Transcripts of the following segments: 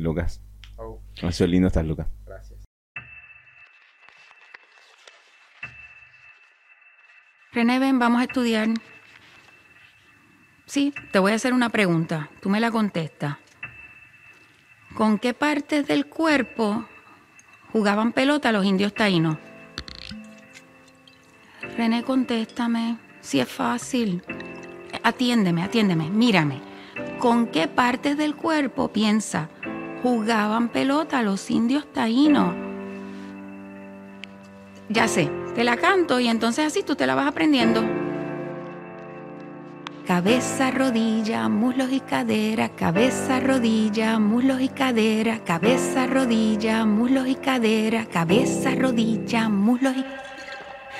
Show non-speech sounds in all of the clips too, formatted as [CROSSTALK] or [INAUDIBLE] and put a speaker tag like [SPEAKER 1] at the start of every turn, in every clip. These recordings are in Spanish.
[SPEAKER 1] Lucas.
[SPEAKER 2] Oh,
[SPEAKER 1] Ha sido lindo estar, Lucas.
[SPEAKER 2] gracias.
[SPEAKER 3] René, ven, vamos a estudiar. Sí, te voy a hacer una pregunta. Tú me la contestas. ¿Con qué partes del cuerpo jugaban pelota los indios taínos? René, contéstame. Si es fácil. Atiéndeme, atiéndeme, mírame. ¿Con qué partes del cuerpo, piensa, jugaban pelota los indios taínos? Ya sé, te la canto y entonces así tú te la vas aprendiendo. Cabeza, rodilla, muslos y cadera, cabeza, rodilla, muslos y cadera, cabeza, rodilla, muslos y cadera, cabeza, rodilla, muslos y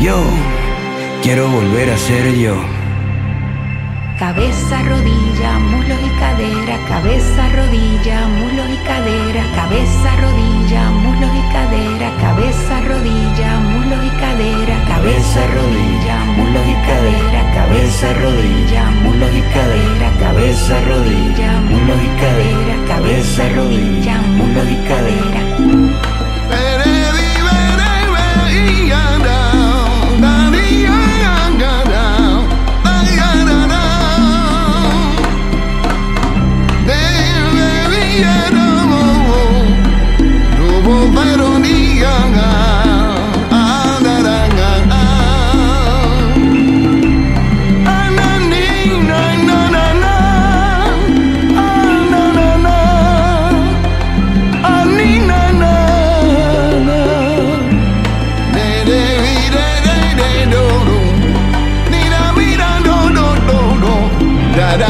[SPEAKER 4] Yo quiero volver a ser yo.
[SPEAKER 3] Cabeza, rodilla, muslos y cadera, cabeza, rodilla, muslos y cadera, cabeza, rodilla, muslos y cadera, cabeza, rodilla, muslos y cadera, cabeza, rodilla, muslos y cadera, cabeza, rodilla, muslos y cadera, cabeza, rodilla, muslos y cadera, cabeza, rodilla, muslos y cadera.
[SPEAKER 1] Hola,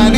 [SPEAKER 1] hola,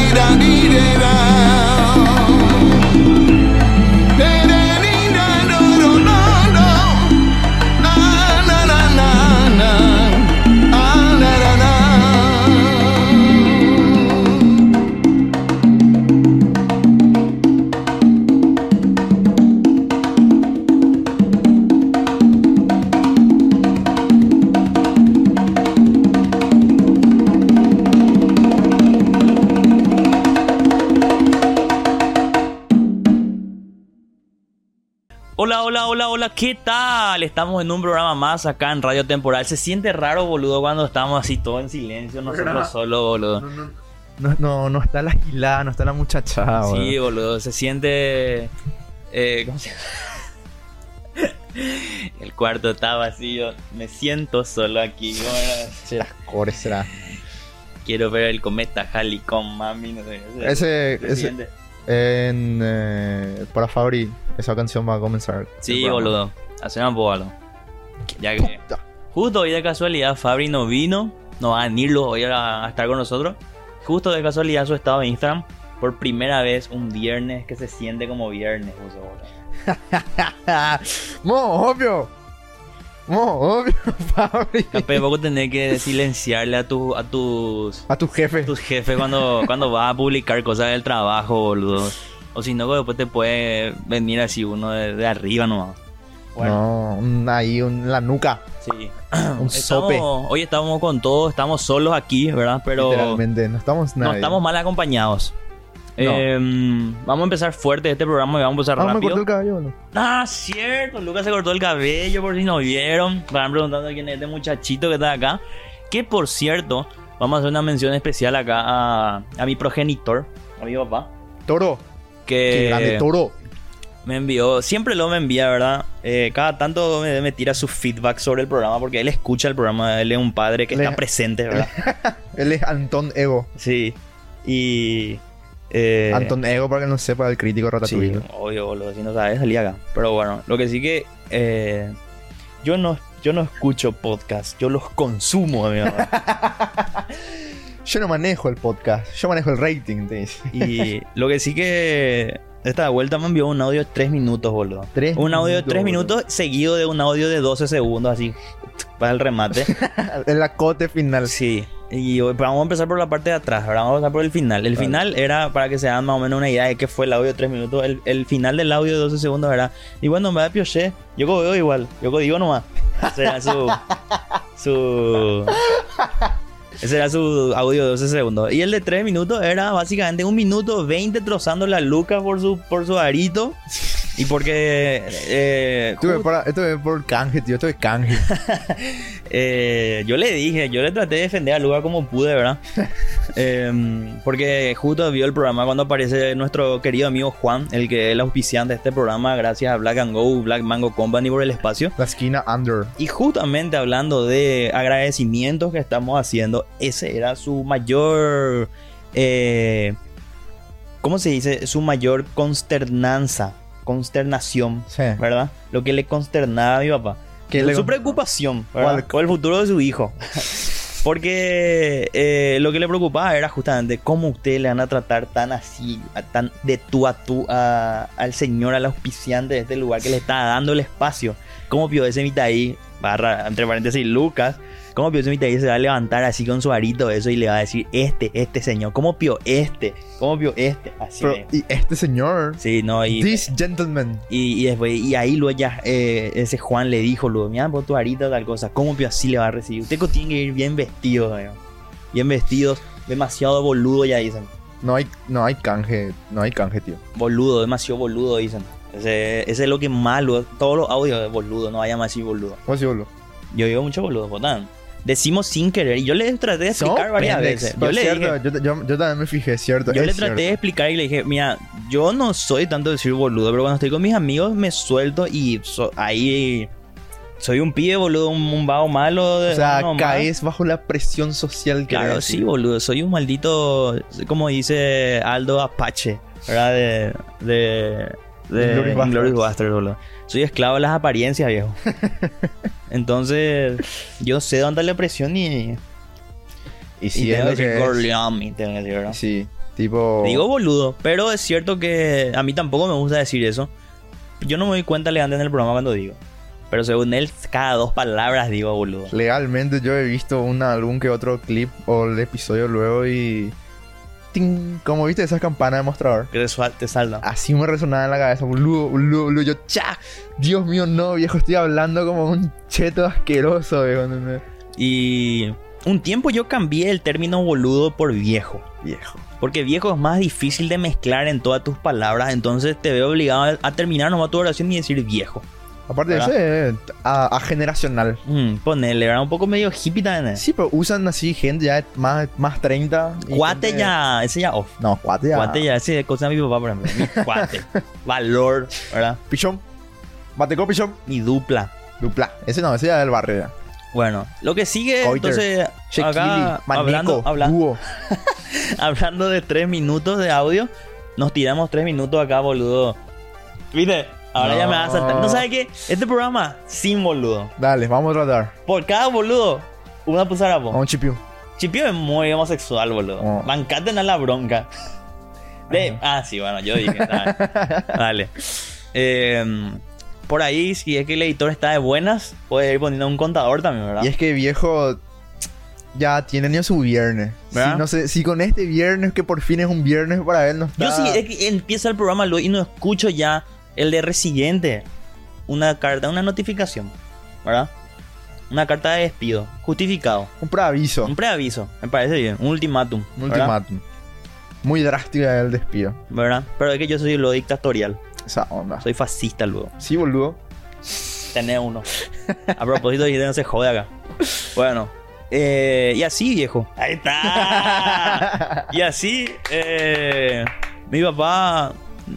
[SPEAKER 1] hola, ¿qué tal? Estamos en un programa más acá en Radio Temporal. Se siente raro, boludo, cuando estamos así todo en silencio, nosotros [LAUGHS] solo, boludo.
[SPEAKER 2] No, no, no, no, no está la gilada, no está la muchachada, boludo.
[SPEAKER 1] Sí, boludo, se siente. Eh, ¿Cómo se llama? [LAUGHS] El cuarto está vacío. Me siento solo aquí.
[SPEAKER 2] Las cores será.
[SPEAKER 1] quiero ver el cometa Halley con mami. No sé,
[SPEAKER 2] Ese-
[SPEAKER 1] se
[SPEAKER 2] ese-
[SPEAKER 1] siente.
[SPEAKER 2] En, eh, para Fabri, esa canción va a comenzar.
[SPEAKER 1] Sí, boludo. Poco algo. Ya que. Justo hoy de casualidad Fabri no vino. No va a venirlo hoy a, a estar con nosotros. Justo de casualidad su estado de Instagram. Por primera vez un viernes que se siente como viernes. boludo. [LAUGHS]
[SPEAKER 2] Mo, obvio. Mo, obvio, [LAUGHS] Fabri.
[SPEAKER 1] Capaz poco tener que silenciarle a, tu, a tus,
[SPEAKER 2] A tu jefe.
[SPEAKER 1] tus jefes cuando, cuando vas a publicar cosas del trabajo, boludo. O si no, después te puede venir así uno de, de arriba nomás.
[SPEAKER 2] No, un- ahí un- en la nuca.
[SPEAKER 1] Sí. [CLEARS THROAT]
[SPEAKER 2] Un sope.
[SPEAKER 1] Estamos- hoy estamos con todos, estamos solos aquí, ¿verdad? Pero
[SPEAKER 2] Literalmente, no estamos
[SPEAKER 1] no
[SPEAKER 2] nadie.
[SPEAKER 1] estamos mal acompañados.
[SPEAKER 2] No.
[SPEAKER 1] Eh, vamos a empezar fuerte este programa y vamos a empezar
[SPEAKER 2] Ah, me
[SPEAKER 1] rápido.
[SPEAKER 2] cortó el cabello, boludo.
[SPEAKER 1] Ah, cierto, Lucas se cortó el cabello por si no vieron. Van preguntando quién es este muchachito que está acá. Que por cierto, vamos a hacer una mención especial acá a, a mi progenitor, a mi papá.
[SPEAKER 2] Toro. Qué
[SPEAKER 1] Que
[SPEAKER 2] grande toro.
[SPEAKER 1] me envió, siempre lo me envía, ¿verdad? Eh, cada tanto me, me tira su feedback sobre el programa porque él escucha el programa, él es un padre que está presente, ¿verdad? [LAUGHS]
[SPEAKER 2] Él es Anton Ego.
[SPEAKER 1] Sí. Y. eh,
[SPEAKER 2] Anton Ego, para que no sepa, el crítico
[SPEAKER 1] Sí,
[SPEAKER 2] Ratatouille.
[SPEAKER 1] obvio, boludo. Si no sabes, salí acá. Pero bueno, lo que sí que. eh, yo no. Yo no escucho podcast, yo los consumo, amigo. [LAUGHS]
[SPEAKER 2] Yo no manejo el podcast, yo manejo el rating, te dice.
[SPEAKER 1] y [LAUGHS] lo que sí que. Esta vuelta me envió un audio de 3 minutos, boludo.
[SPEAKER 2] Tres
[SPEAKER 1] Un audio de 3
[SPEAKER 2] minutos,
[SPEAKER 1] minutos seguido de un audio de 12 segundos, así. Para el remate. [LAUGHS]
[SPEAKER 2] El acote final.
[SPEAKER 1] Sí. Y vamos a empezar por la parte de atrás, ahora vamos a empezar por el final. El
[SPEAKER 2] Vale.
[SPEAKER 1] final era, para que se hagan más o menos una idea de qué fue el audio de 3 minutos, el, el final del audio de 12 segundos era, y bueno, me da pioché, yo veo igual, yo digo nomás. Esa era su, [LAUGHS] su... Ese era su audio de 12 segundos. Y el de 3 minutos era básicamente un minuto 20 trozando la luca por su, por su arito. Y porque... eh,
[SPEAKER 2] Esto es, para- esto es por canje, tío. Esto es canje. [LAUGHS]
[SPEAKER 1] eh, yo le dije, yo le traté de defender a Luca como pude, ¿verdad? [LAUGHS] Em, porque justo vio el programa cuando aparece nuestro querido amigo Juan, el que es el auspiciante de este programa, gracias a Black and Go, Black Mango Company por el espacio.
[SPEAKER 2] La esquina under.
[SPEAKER 1] Y justamente hablando de agradecimientos que estamos haciendo, ese era su mayor... eh, ¿Cómo se dice? Su mayor consternanza, consternación,
[SPEAKER 2] Sí.
[SPEAKER 1] ¿verdad? Lo que le consternaba a mi papá.
[SPEAKER 2] ¿Qué le
[SPEAKER 1] su
[SPEAKER 2] con-
[SPEAKER 1] preocupación ¿verdad? Por el futuro de su hijo. [LAUGHS] Porque eh, lo que le preocupaba era justamente cómo ustedes le van a tratar tan así, a- tan de tú a tú a- al señor, al auspiciante de este lugar que le está dando el espacio. ¿Cómo Pio ese ahí, barra, entre paréntesis, Lucas, cómo Pio ese ahí se va a levantar así con su arito eso y le va a decir, este, este señor, ¿cómo Pio este? ¿Cómo Pio este? Así.
[SPEAKER 2] Pero, y este señor.
[SPEAKER 1] Sí, no, y...
[SPEAKER 2] This gentleman.
[SPEAKER 1] Y, y después, y ahí luego ya eh, ese Juan le dijo, luego, mira, por tu arita tal cosa, ¿cómo que así le va a recibir? Usted tiene que ir bien vestido, weón. bien vestidos, demasiado boludo ya dicen,
[SPEAKER 2] No hay, no hay canje. No hay canje, tío.
[SPEAKER 1] boludo, demasiado boludo dicen. Ese, ese es lo que más, luego, todos los audios de boludo, no vaya más así boludo.
[SPEAKER 2] ¿Cómo se boludo?
[SPEAKER 1] Yo digo mucho boludo, botán. Decimos sin querer, y yo le traté de explicar varias
[SPEAKER 2] pendex.
[SPEAKER 1] veces. Yo le
[SPEAKER 2] cierto,
[SPEAKER 1] dije,
[SPEAKER 2] yo, yo, yo también me fijé, cierto.
[SPEAKER 1] Yo le traté de explicar y le dije, mira, yo no soy tanto de decir boludo, pero cuando estoy con mis amigos me suelto y so- ahí soy un pibe boludo, un, un vago malo. De,
[SPEAKER 2] O sea,
[SPEAKER 1] no,
[SPEAKER 2] caes bajo la presión social que
[SPEAKER 1] Claro, sí, boludo, soy un maldito, como dice Aldo Apache, ¿verdad? De... de de
[SPEAKER 2] Basterds,
[SPEAKER 1] boludo. Soy esclavo de las apariencias, viejo. [LAUGHS] Entonces, yo sé dónde la presión y,
[SPEAKER 2] Y
[SPEAKER 1] y
[SPEAKER 2] sí, es
[SPEAKER 1] tengo
[SPEAKER 2] lo
[SPEAKER 1] que. Corleone, tengo que decir, ¿verdad?
[SPEAKER 2] Sí, tipo.
[SPEAKER 1] Digo boludo, pero es cierto que a mí tampoco me gusta decir eso. Yo no me doy cuenta le antes en el programa cuando digo. Pero según él, cada dos palabras digo boludo.
[SPEAKER 2] Legalmente yo he visto un, algún que otro clip o el episodio luego y. ¡Ting! Como viste esas campanas de mostrador.
[SPEAKER 1] Que te, salda.
[SPEAKER 2] Así me resonaba en la cabeza, boludo, boludo, boludo. Yo, ¡cha! Dios mío, no, viejo, estoy hablando como un cheto asqueroso, viejo.
[SPEAKER 1] Y un tiempo yo cambié el término boludo por viejo.
[SPEAKER 2] Viejo.
[SPEAKER 1] Porque viejo es más difícil de mezclar en todas tus palabras. Entonces te veo obligado a terminar nomás tu oración y decir viejo.
[SPEAKER 2] Aparte de ese, eh, a, a generacional.
[SPEAKER 1] Mm, ponele, ¿verdad? Un poco medio hippie también.
[SPEAKER 2] Sí, pero usan así gente ya más, más 30. y
[SPEAKER 1] Cuate
[SPEAKER 2] gente-
[SPEAKER 1] ya, ese ya off.
[SPEAKER 2] No, cuate ya.
[SPEAKER 1] Cuate ya, ese cosa de mi papá, por ejemplo. Mi [LAUGHS] cuate. Valor, ¿verdad?
[SPEAKER 2] Pichón. Bateco, pichón.
[SPEAKER 1] Mi dupla.
[SPEAKER 2] Dupla. Ese no, ese ya del barrio ya.
[SPEAKER 1] Bueno, lo que sigue,
[SPEAKER 2] Coiter.
[SPEAKER 1] entonces,
[SPEAKER 2] Shekili,
[SPEAKER 1] acá,
[SPEAKER 2] Maneco,
[SPEAKER 1] hablando, habla-
[SPEAKER 2] Dúo. [LAUGHS]
[SPEAKER 1] hablando de tres minutos de audio, nos tiramos tres minutos acá, boludo. ¿Viste? Ahora ya me va a saltar.
[SPEAKER 2] No.
[SPEAKER 1] ¿No sabe qué? Este programa sin boludo.
[SPEAKER 2] Dale, vamos a tratar.
[SPEAKER 1] Por cada boludo, una pusarapo.
[SPEAKER 2] Vamos, chipiu.
[SPEAKER 1] Chipio es muy homosexual, boludo.
[SPEAKER 2] Oh.
[SPEAKER 1] Bancate a la bronca. [LAUGHS] De- ah, sí, bueno, yo dije. Dale. [LAUGHS] Dale. Eh, por ahí, si es que el editor está de buenas, puede ir poniendo un contador también, ¿verdad?
[SPEAKER 2] Y es que viejo ya tiene ni su viernes. Si, no sé, si con este viernes, que por fin es un viernes para él, no está...
[SPEAKER 1] Yo sí, es que empieza el programa luego y no escucho ya el de resiguiente. Una carta, una notificación, ¿verdad? Una carta de despido, justificado.
[SPEAKER 2] Un preaviso.
[SPEAKER 1] Un preaviso, me parece bien. Un ultimátum.
[SPEAKER 2] Un
[SPEAKER 1] ¿verdad?
[SPEAKER 2] ultimátum. Muy drástica el despido.
[SPEAKER 1] ¿Verdad? Pero es que yo soy lo dictatorial.
[SPEAKER 2] Esa onda.
[SPEAKER 1] Soy fascista luego.
[SPEAKER 2] Sí, boludo.
[SPEAKER 1] Tener uno. A propósito, [LAUGHS] y no se jode acá. Bueno. eh, y así, viejo. Ahí está. [LAUGHS] Y así, eh, mi papá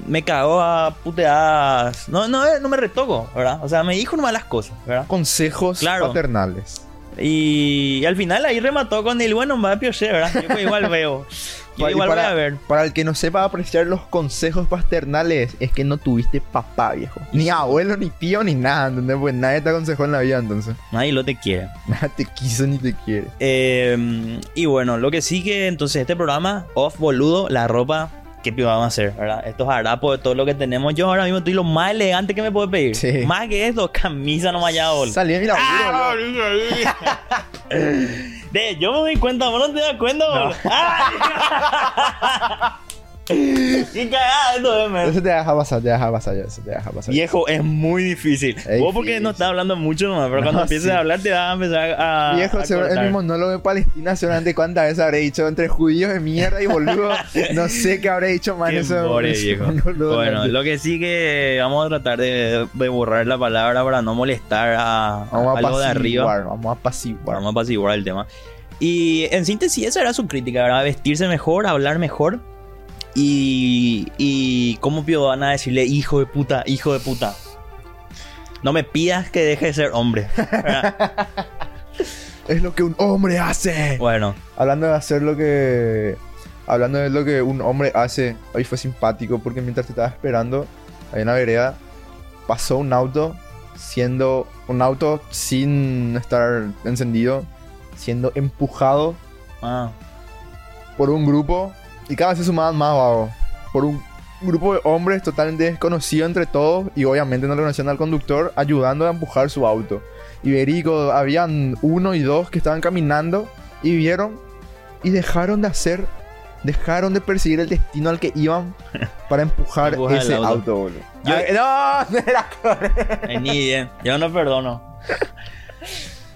[SPEAKER 1] me cagó a puteadas. No, no, eh, no me retoco, ¿verdad? O sea, me dijo nomás las cosas, ¿verdad?
[SPEAKER 2] Consejos
[SPEAKER 1] Claro.
[SPEAKER 2] paternales.
[SPEAKER 1] Y, y al final ahí remató con el bueno, va a pioché, ¿verdad? Yo pues igual veo. [LAUGHS] Yo igual
[SPEAKER 2] para,
[SPEAKER 1] voy a ver.
[SPEAKER 2] para el que no sepa apreciar los consejos paternales, es que no tuviste papá, viejo. Ni abuelo, ni tío, ni nada, ¿entendés? Pues nadie te aconsejó en la vida, entonces.
[SPEAKER 1] Nadie lo te quiere. [LAUGHS]
[SPEAKER 2] Nada te quiso ni te quiere.
[SPEAKER 1] Eh, y bueno, lo que sigue entonces este programa, off boludo, la ropa, ¿qué vamos a hacer? ¿verdad? Estos harapos de todo lo que tenemos. Yo ahora mismo estoy lo más elegante que me puede pedir.
[SPEAKER 2] Sí.
[SPEAKER 1] Más que eso, camisa nomás ya.
[SPEAKER 2] Salí de mi laburo,
[SPEAKER 1] Ah. De, [LAUGHS] yo me doy cuenta, vos no te das cuenta, boludo. [LAUGHS] Qué cagada esto, eh, man.
[SPEAKER 2] Eso te deja pasar, te deja pasar eso te deja pasar.
[SPEAKER 1] Viejo, es muy difícil.
[SPEAKER 2] Es
[SPEAKER 1] Vos porque no estás hablando mucho nomás, pero
[SPEAKER 2] No,
[SPEAKER 1] cuando empieces
[SPEAKER 2] sí.
[SPEAKER 1] a hablar te vas a empezar a.
[SPEAKER 2] Viejo,
[SPEAKER 1] a
[SPEAKER 2] el mismo monólogo de Palestina, seguramente cuántas veces habré dicho entre judíos de mierda y boludo. [LAUGHS] no sé qué habré dicho más en
[SPEAKER 1] Qué more,
[SPEAKER 2] ese
[SPEAKER 1] viejo. Bueno, lo que sí que vamos a tratar de, de borrar la palabra para no molestar a,
[SPEAKER 2] vamos
[SPEAKER 1] a
[SPEAKER 2] a
[SPEAKER 1] lo de arriba.
[SPEAKER 2] vamos a apaciguar.
[SPEAKER 1] Vamos a apaciguar el tema. Y en síntesis, esa era su crítica, ¿verdad? Vestirse mejor, hablar mejor. Y, y cómo van a decirle hijo de puta, hijo de puta. No me pidas que deje de ser hombre. [LAUGHS]
[SPEAKER 2] Es lo que un hombre hace.
[SPEAKER 1] bueno,
[SPEAKER 2] Hablando de hacer lo que. Hablando de lo que un hombre hace, hoy fue simpático porque mientras te estaba esperando, en la vereda, pasó un auto siendo. Un auto sin estar encendido, siendo empujado
[SPEAKER 1] ah,
[SPEAKER 2] por un grupo y cada vez se sumaban más vagos. Por un grupo de hombres totalmente desconocidos entre todos y obviamente no le conocían al conductor ayudando a empujar su auto. Iberico, habían uno y dos que estaban caminando y vieron y dejaron de hacer, dejaron de perseguir el destino al que iban [LAUGHS] para empujar ese
[SPEAKER 1] auto.
[SPEAKER 2] auto, boludo.
[SPEAKER 1] Yo-
[SPEAKER 2] Ay, no, [LAUGHS] no era
[SPEAKER 1] ni bien. Yo no perdono.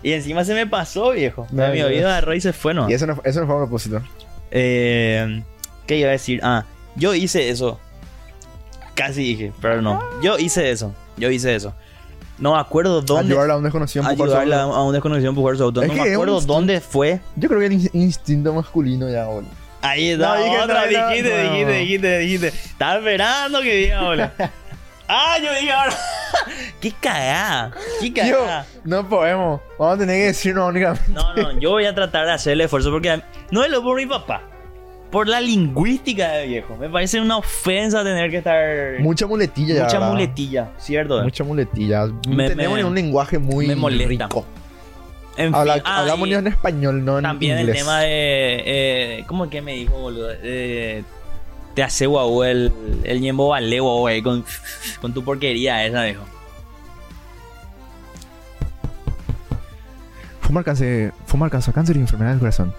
[SPEAKER 1] y encima se me pasó, viejo.
[SPEAKER 2] No,
[SPEAKER 1] mi oído agarró y se fue, ¿no?
[SPEAKER 2] Y eso no, eso no fue a propósito.
[SPEAKER 1] Eh, ¿Qué iba a decir? Ah, yo hice eso. Casi dije, pero no. Yo hice eso. Yo hice eso. No me acuerdo dónde.
[SPEAKER 2] Ayudarle a un desconocido a empujar su
[SPEAKER 1] ayudarle a,
[SPEAKER 2] auto.
[SPEAKER 1] a un desconocido a empujar su auto.
[SPEAKER 2] Es
[SPEAKER 1] No
[SPEAKER 2] que
[SPEAKER 1] me
[SPEAKER 2] es
[SPEAKER 1] acuerdo
[SPEAKER 2] un-
[SPEAKER 1] dónde fue.
[SPEAKER 2] Yo creo que era in- instinto masculino ya, boludo.
[SPEAKER 1] Ahí está.
[SPEAKER 2] No, dije,
[SPEAKER 1] otra,
[SPEAKER 2] no, no,
[SPEAKER 1] dijiste,
[SPEAKER 2] no.
[SPEAKER 1] dijiste, dijiste, dijiste. Estaba esperando que diga ahora. [LAUGHS] ah, yo dije ahora. [LAUGHS] Qué cagada. Qué
[SPEAKER 2] Tío,
[SPEAKER 1] cagada.
[SPEAKER 2] no podemos. Vamos a tener que decirnos únicamente.
[SPEAKER 1] No, no, yo voy a tratar de hacer el esfuerzo porque no es lo por mi papá. Por la lingüística de viejo. Me parece una ofensa tener que estar.
[SPEAKER 2] Mucha muletilla ya.
[SPEAKER 1] Mucha
[SPEAKER 2] ¿verdad?
[SPEAKER 1] muletilla, ¿cierto?
[SPEAKER 2] Mucha muletilla.
[SPEAKER 1] Me-
[SPEAKER 2] Tenemos
[SPEAKER 1] me-
[SPEAKER 2] un lenguaje muy
[SPEAKER 1] me molesta.
[SPEAKER 2] rico.
[SPEAKER 1] En
[SPEAKER 2] Habla-
[SPEAKER 1] fin, ah,
[SPEAKER 2] hablamos en español, no en
[SPEAKER 1] También
[SPEAKER 2] inglés.
[SPEAKER 1] el tema de. eh, ¿Cómo es que me dijo, boludo? Eh, te hace guau el, el ñembo vale, guau, güey, con, con tu porquería esa, dijo.
[SPEAKER 2] Fumar, cáncer, fumar causa cáncer y enfermedad del corazón.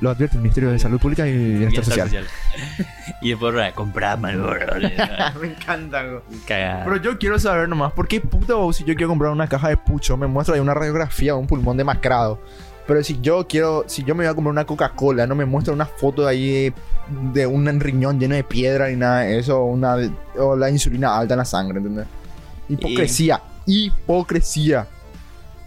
[SPEAKER 2] Lo advierte el Ministerio de Salud Pública y Bienestar Social. [LAUGHS]
[SPEAKER 1] y después, comprar Malboro. [LAUGHS]
[SPEAKER 2] Me encanta, güey.
[SPEAKER 1] Cagada.
[SPEAKER 2] Pero yo quiero saber nomás, ¿por qué puta vos si yo quiero comprar una caja de pucho me muestra ahí una radiografía de un pulmón demacrado? Pero si yo quiero, si yo me voy a comprar una Coca-Cola, no me muestra una foto de ahí de, de un riñón lleno de piedra ni nada de eso, una, o la insulina alta en la sangre, ¿entendés? Hipocresía, hipocresía.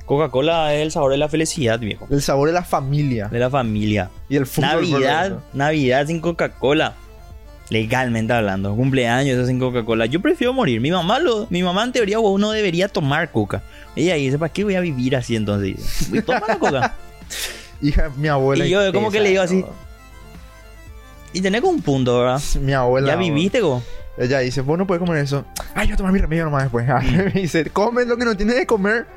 [SPEAKER 1] Coca-Cola es el sabor de la felicidad, viejo.
[SPEAKER 2] El sabor de la familia
[SPEAKER 1] De la familia.
[SPEAKER 2] y el fútbol.
[SPEAKER 1] Navidad,
[SPEAKER 2] eso.
[SPEAKER 1] Navidad sin Coca-Cola. Legalmente hablando, cumpleaños sin Coca-Cola. Yo prefiero morir. Mi mamá lo, mi mamá en teoría uno debería tomar Coca. Ella dice, ¿para qué voy a vivir así entonces? Dice, Toma la Coca. [LAUGHS]
[SPEAKER 2] Hija, mi abuela.
[SPEAKER 1] Y yo, como que le digo así. Y tenés un punto, ¿verdad? [LAUGHS]
[SPEAKER 2] Mi abuela.
[SPEAKER 1] ya viviste, go.
[SPEAKER 2] Ella dice, vos no puedes comer eso. Ay, yo voy a tomar mi remedio nomás después. [LAUGHS] Me dice, come lo que no tienes de comer,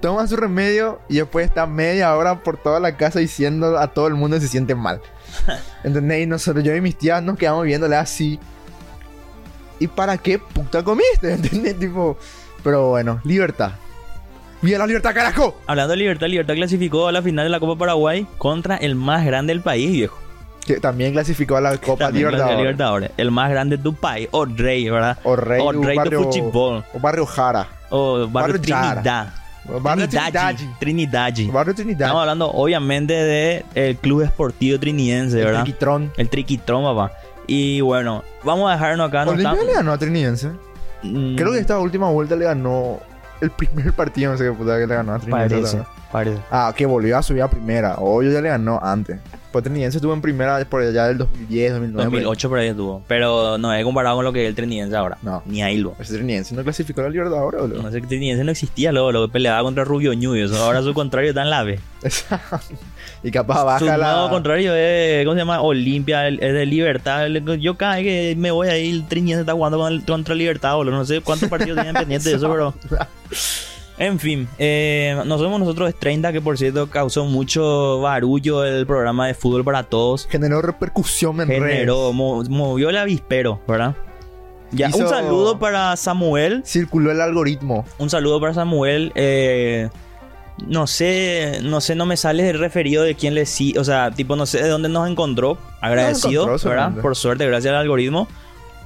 [SPEAKER 2] toma su remedio y después está media hora por toda la casa diciendo a todo el mundo que se siente mal. [LAUGHS] ¿Entendés? Y nosotros, yo y mis tías nos quedamos viéndole así. ¿Y para qué puta comiste? [LAUGHS] ¿Entendés? Tipo, pero bueno, libertad. ¡Viva la libertad, carajo!
[SPEAKER 1] Hablando de Libertad, Libertad clasificó a la final de la Copa Paraguay contra el más grande del país, viejo.
[SPEAKER 2] Que también clasificó a la Copa Libertadores.
[SPEAKER 1] Libertadores. El más grande de tu país, o rey, ¿verdad?
[SPEAKER 2] O rey,
[SPEAKER 1] o rey
[SPEAKER 2] barrio,
[SPEAKER 1] de fútbol.
[SPEAKER 2] O barrio Jara.
[SPEAKER 1] O barrio. Trinidad.
[SPEAKER 2] Barrio
[SPEAKER 1] Trinidad.
[SPEAKER 2] Trinidad.
[SPEAKER 1] Trinidad.
[SPEAKER 2] Barrio Trinidad.
[SPEAKER 1] Estamos hablando obviamente de el Club Esportivo Trinidense,
[SPEAKER 2] el
[SPEAKER 1] ¿verdad?
[SPEAKER 2] Triquitrón.
[SPEAKER 1] El Triquitrón, papá. Y bueno, vamos a dejarnos acá. No
[SPEAKER 2] Olimpia
[SPEAKER 1] está-
[SPEAKER 2] le ganó a Trinidense.
[SPEAKER 1] Mm,
[SPEAKER 2] Creo que esta última vuelta le ganó el primer partido, no sé qué puta que le ganó a Trinidense.
[SPEAKER 1] Parece,
[SPEAKER 2] ¿verdad?
[SPEAKER 1] Parece.
[SPEAKER 2] Ah, que volvió a subir a primera. Obvio ya le ganó antes. Pues Trinidense estuvo en primera por allá del 2010, 2009.
[SPEAKER 1] 2008 por ahí estuvo. Pero no es comparado con lo que es el Trinidense ahora.
[SPEAKER 2] No.
[SPEAKER 1] Ni ahí lo.
[SPEAKER 2] Ese Trinidense no clasificó a la Libertadores, boludo.
[SPEAKER 1] No sé que Trinidense no existía luego, lo que peleaba contra Rubio Ñu. y eso Ahora su contrario está en la B.
[SPEAKER 2] y capaz
[SPEAKER 1] Su
[SPEAKER 2] baja
[SPEAKER 1] nuevo
[SPEAKER 2] la.
[SPEAKER 1] contrario es, ¿cómo se llama? Olimpia, el- es de Libertad. Yo cada vez que me voy ahí, el Trinidense está jugando contra Libertad, boludo. No sé cuántos partidos tienen pendientes de eso, [LAUGHS] pero... En fin, eh, nos vemos nosotros es 30, que por cierto causó mucho barullo el programa de fútbol para todos.
[SPEAKER 2] Generó repercusión en redes.
[SPEAKER 1] Generó, mo- movió el avispero, ¿verdad? Ya, un saludo para Samuel.
[SPEAKER 2] Circuló el algoritmo.
[SPEAKER 1] Un saludo para Samuel. eh, No sé, no sé, no me sale el referido de quién le sí, o sea, tipo, no sé de dónde nos encontró. Agradecido,
[SPEAKER 2] encontró,
[SPEAKER 1] ¿verdad? Por suerte, gracias al algoritmo.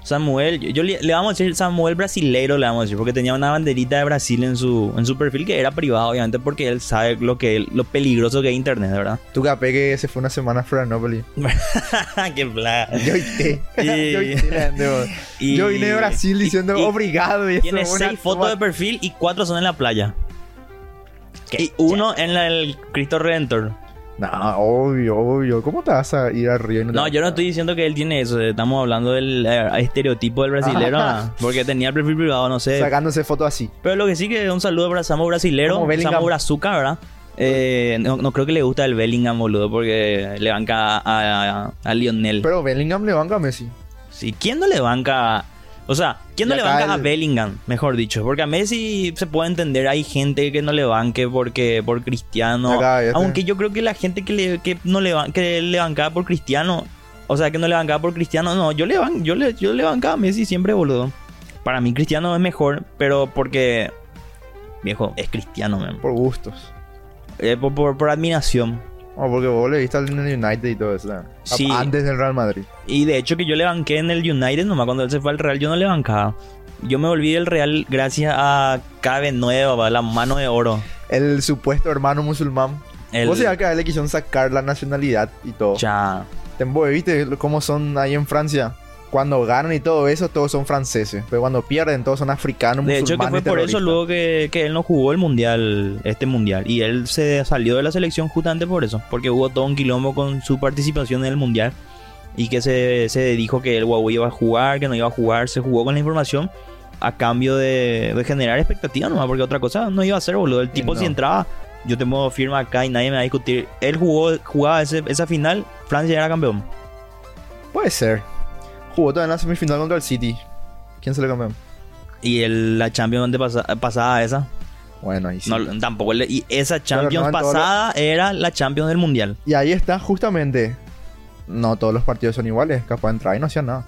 [SPEAKER 1] Samuel, yo, yo le, le vamos a decir Samuel brasileiro, le vamos a decir, porque tenía una banderita de Brasil en su, en su perfil que era privado, obviamente, porque él sabe lo que lo peligroso que es internet, ¿verdad?
[SPEAKER 2] Tu capé que se fue una semana a Florianópolis. [LAUGHS]
[SPEAKER 1] Qué plaga.
[SPEAKER 2] Yo.
[SPEAKER 1] Y- [LAUGHS]
[SPEAKER 2] Yo.
[SPEAKER 1] Y-
[SPEAKER 2] Yo vine de Brasil diciendo
[SPEAKER 1] y-
[SPEAKER 2] obrigado y.
[SPEAKER 1] Tiene seis fotos de perfil y cuatro son en la playa. Y uno en la- el Cristo Redentor.
[SPEAKER 2] No, obvio, obvio. ¿Cómo te vas a ir te
[SPEAKER 1] No,
[SPEAKER 2] vas
[SPEAKER 1] yo no estoy diciendo que él tiene eso. Estamos hablando del eh, estereotipo del brasilero. Ah, Porque tenía el perfil privado, no sé.
[SPEAKER 2] Sacándose fotos así.
[SPEAKER 1] Pero lo que sí que un saludo para Samu brasilero. Samu brazuca, ¿verdad? Eh, no, no creo que le gusta el Bellingham, boludo, porque le banca a, a- a Lionel.
[SPEAKER 2] Pero Bellingham le banca a Messi.
[SPEAKER 1] Sí, ¿quién no le banca? O sea, ¿quién no le banca a
[SPEAKER 2] el-
[SPEAKER 1] Bellingham? Mejor dicho, porque a Messi se puede entender, hay gente que no le banque porque por Cristiano.
[SPEAKER 2] Acá.
[SPEAKER 1] Aunque yo creo que la gente que le que no le que le bancaba por Cristiano, o sea, que no le bancaba por Cristiano, no, yo le ban, yo le yo le bancaba a Messi siempre, boludo. Para mí Cristiano es mejor, pero porque viejo, es Cristiano, man.
[SPEAKER 2] Por gustos.
[SPEAKER 1] Eh, por, por, por admiración.
[SPEAKER 2] O porque vos le viste al United y todo eso.
[SPEAKER 1] Sí.
[SPEAKER 2] Antes del Real Madrid.
[SPEAKER 1] Y de hecho que yo le banqué en el United, nomás cuando él se fue al Real yo no le bancaba. Yo me volví del Real gracias a Cabe Nueva, la mano de oro.
[SPEAKER 2] El supuesto hermano musulmán.
[SPEAKER 1] El
[SPEAKER 2] Vos sabías que a él le quisieron sacar la nacionalidad y todo.
[SPEAKER 1] cha.
[SPEAKER 2] Te embobe, ¿viste cómo son ahí en Francia? Cuando ganan y todo eso, todos son franceses. Pero cuando pierden, todos son africanos,
[SPEAKER 1] De hecho que fue por eso luego que, que él no jugó el mundial, este mundial. Y él se salió de la selección justamente por eso. Porque hubo todo un quilombo con su participación en el mundial. Y que se, se dijo que el Huawei iba a jugar, que no iba a jugar. Se jugó con la información a cambio de, de generar expectativas nomás. Porque otra cosa no iba a hacer, boludo. El tipo
[SPEAKER 2] no.
[SPEAKER 1] si entraba, yo te muevo firma acá y nadie me va a discutir. Él jugó, jugaba ese- esa final, Francia era campeón.
[SPEAKER 2] Puede ser. Jugó en la semifinal contra el City. ¿Quién se le campeón?
[SPEAKER 1] Y el, la Champions de pasa- pasada esa.
[SPEAKER 2] Bueno, ahí sí.
[SPEAKER 1] No, tampoco y esa Champions
[SPEAKER 2] no
[SPEAKER 1] pasada era la Champions del Mundial.
[SPEAKER 2] Y ahí está justamente. No todos los partidos son iguales. Capaz de entrar y no hacían nada.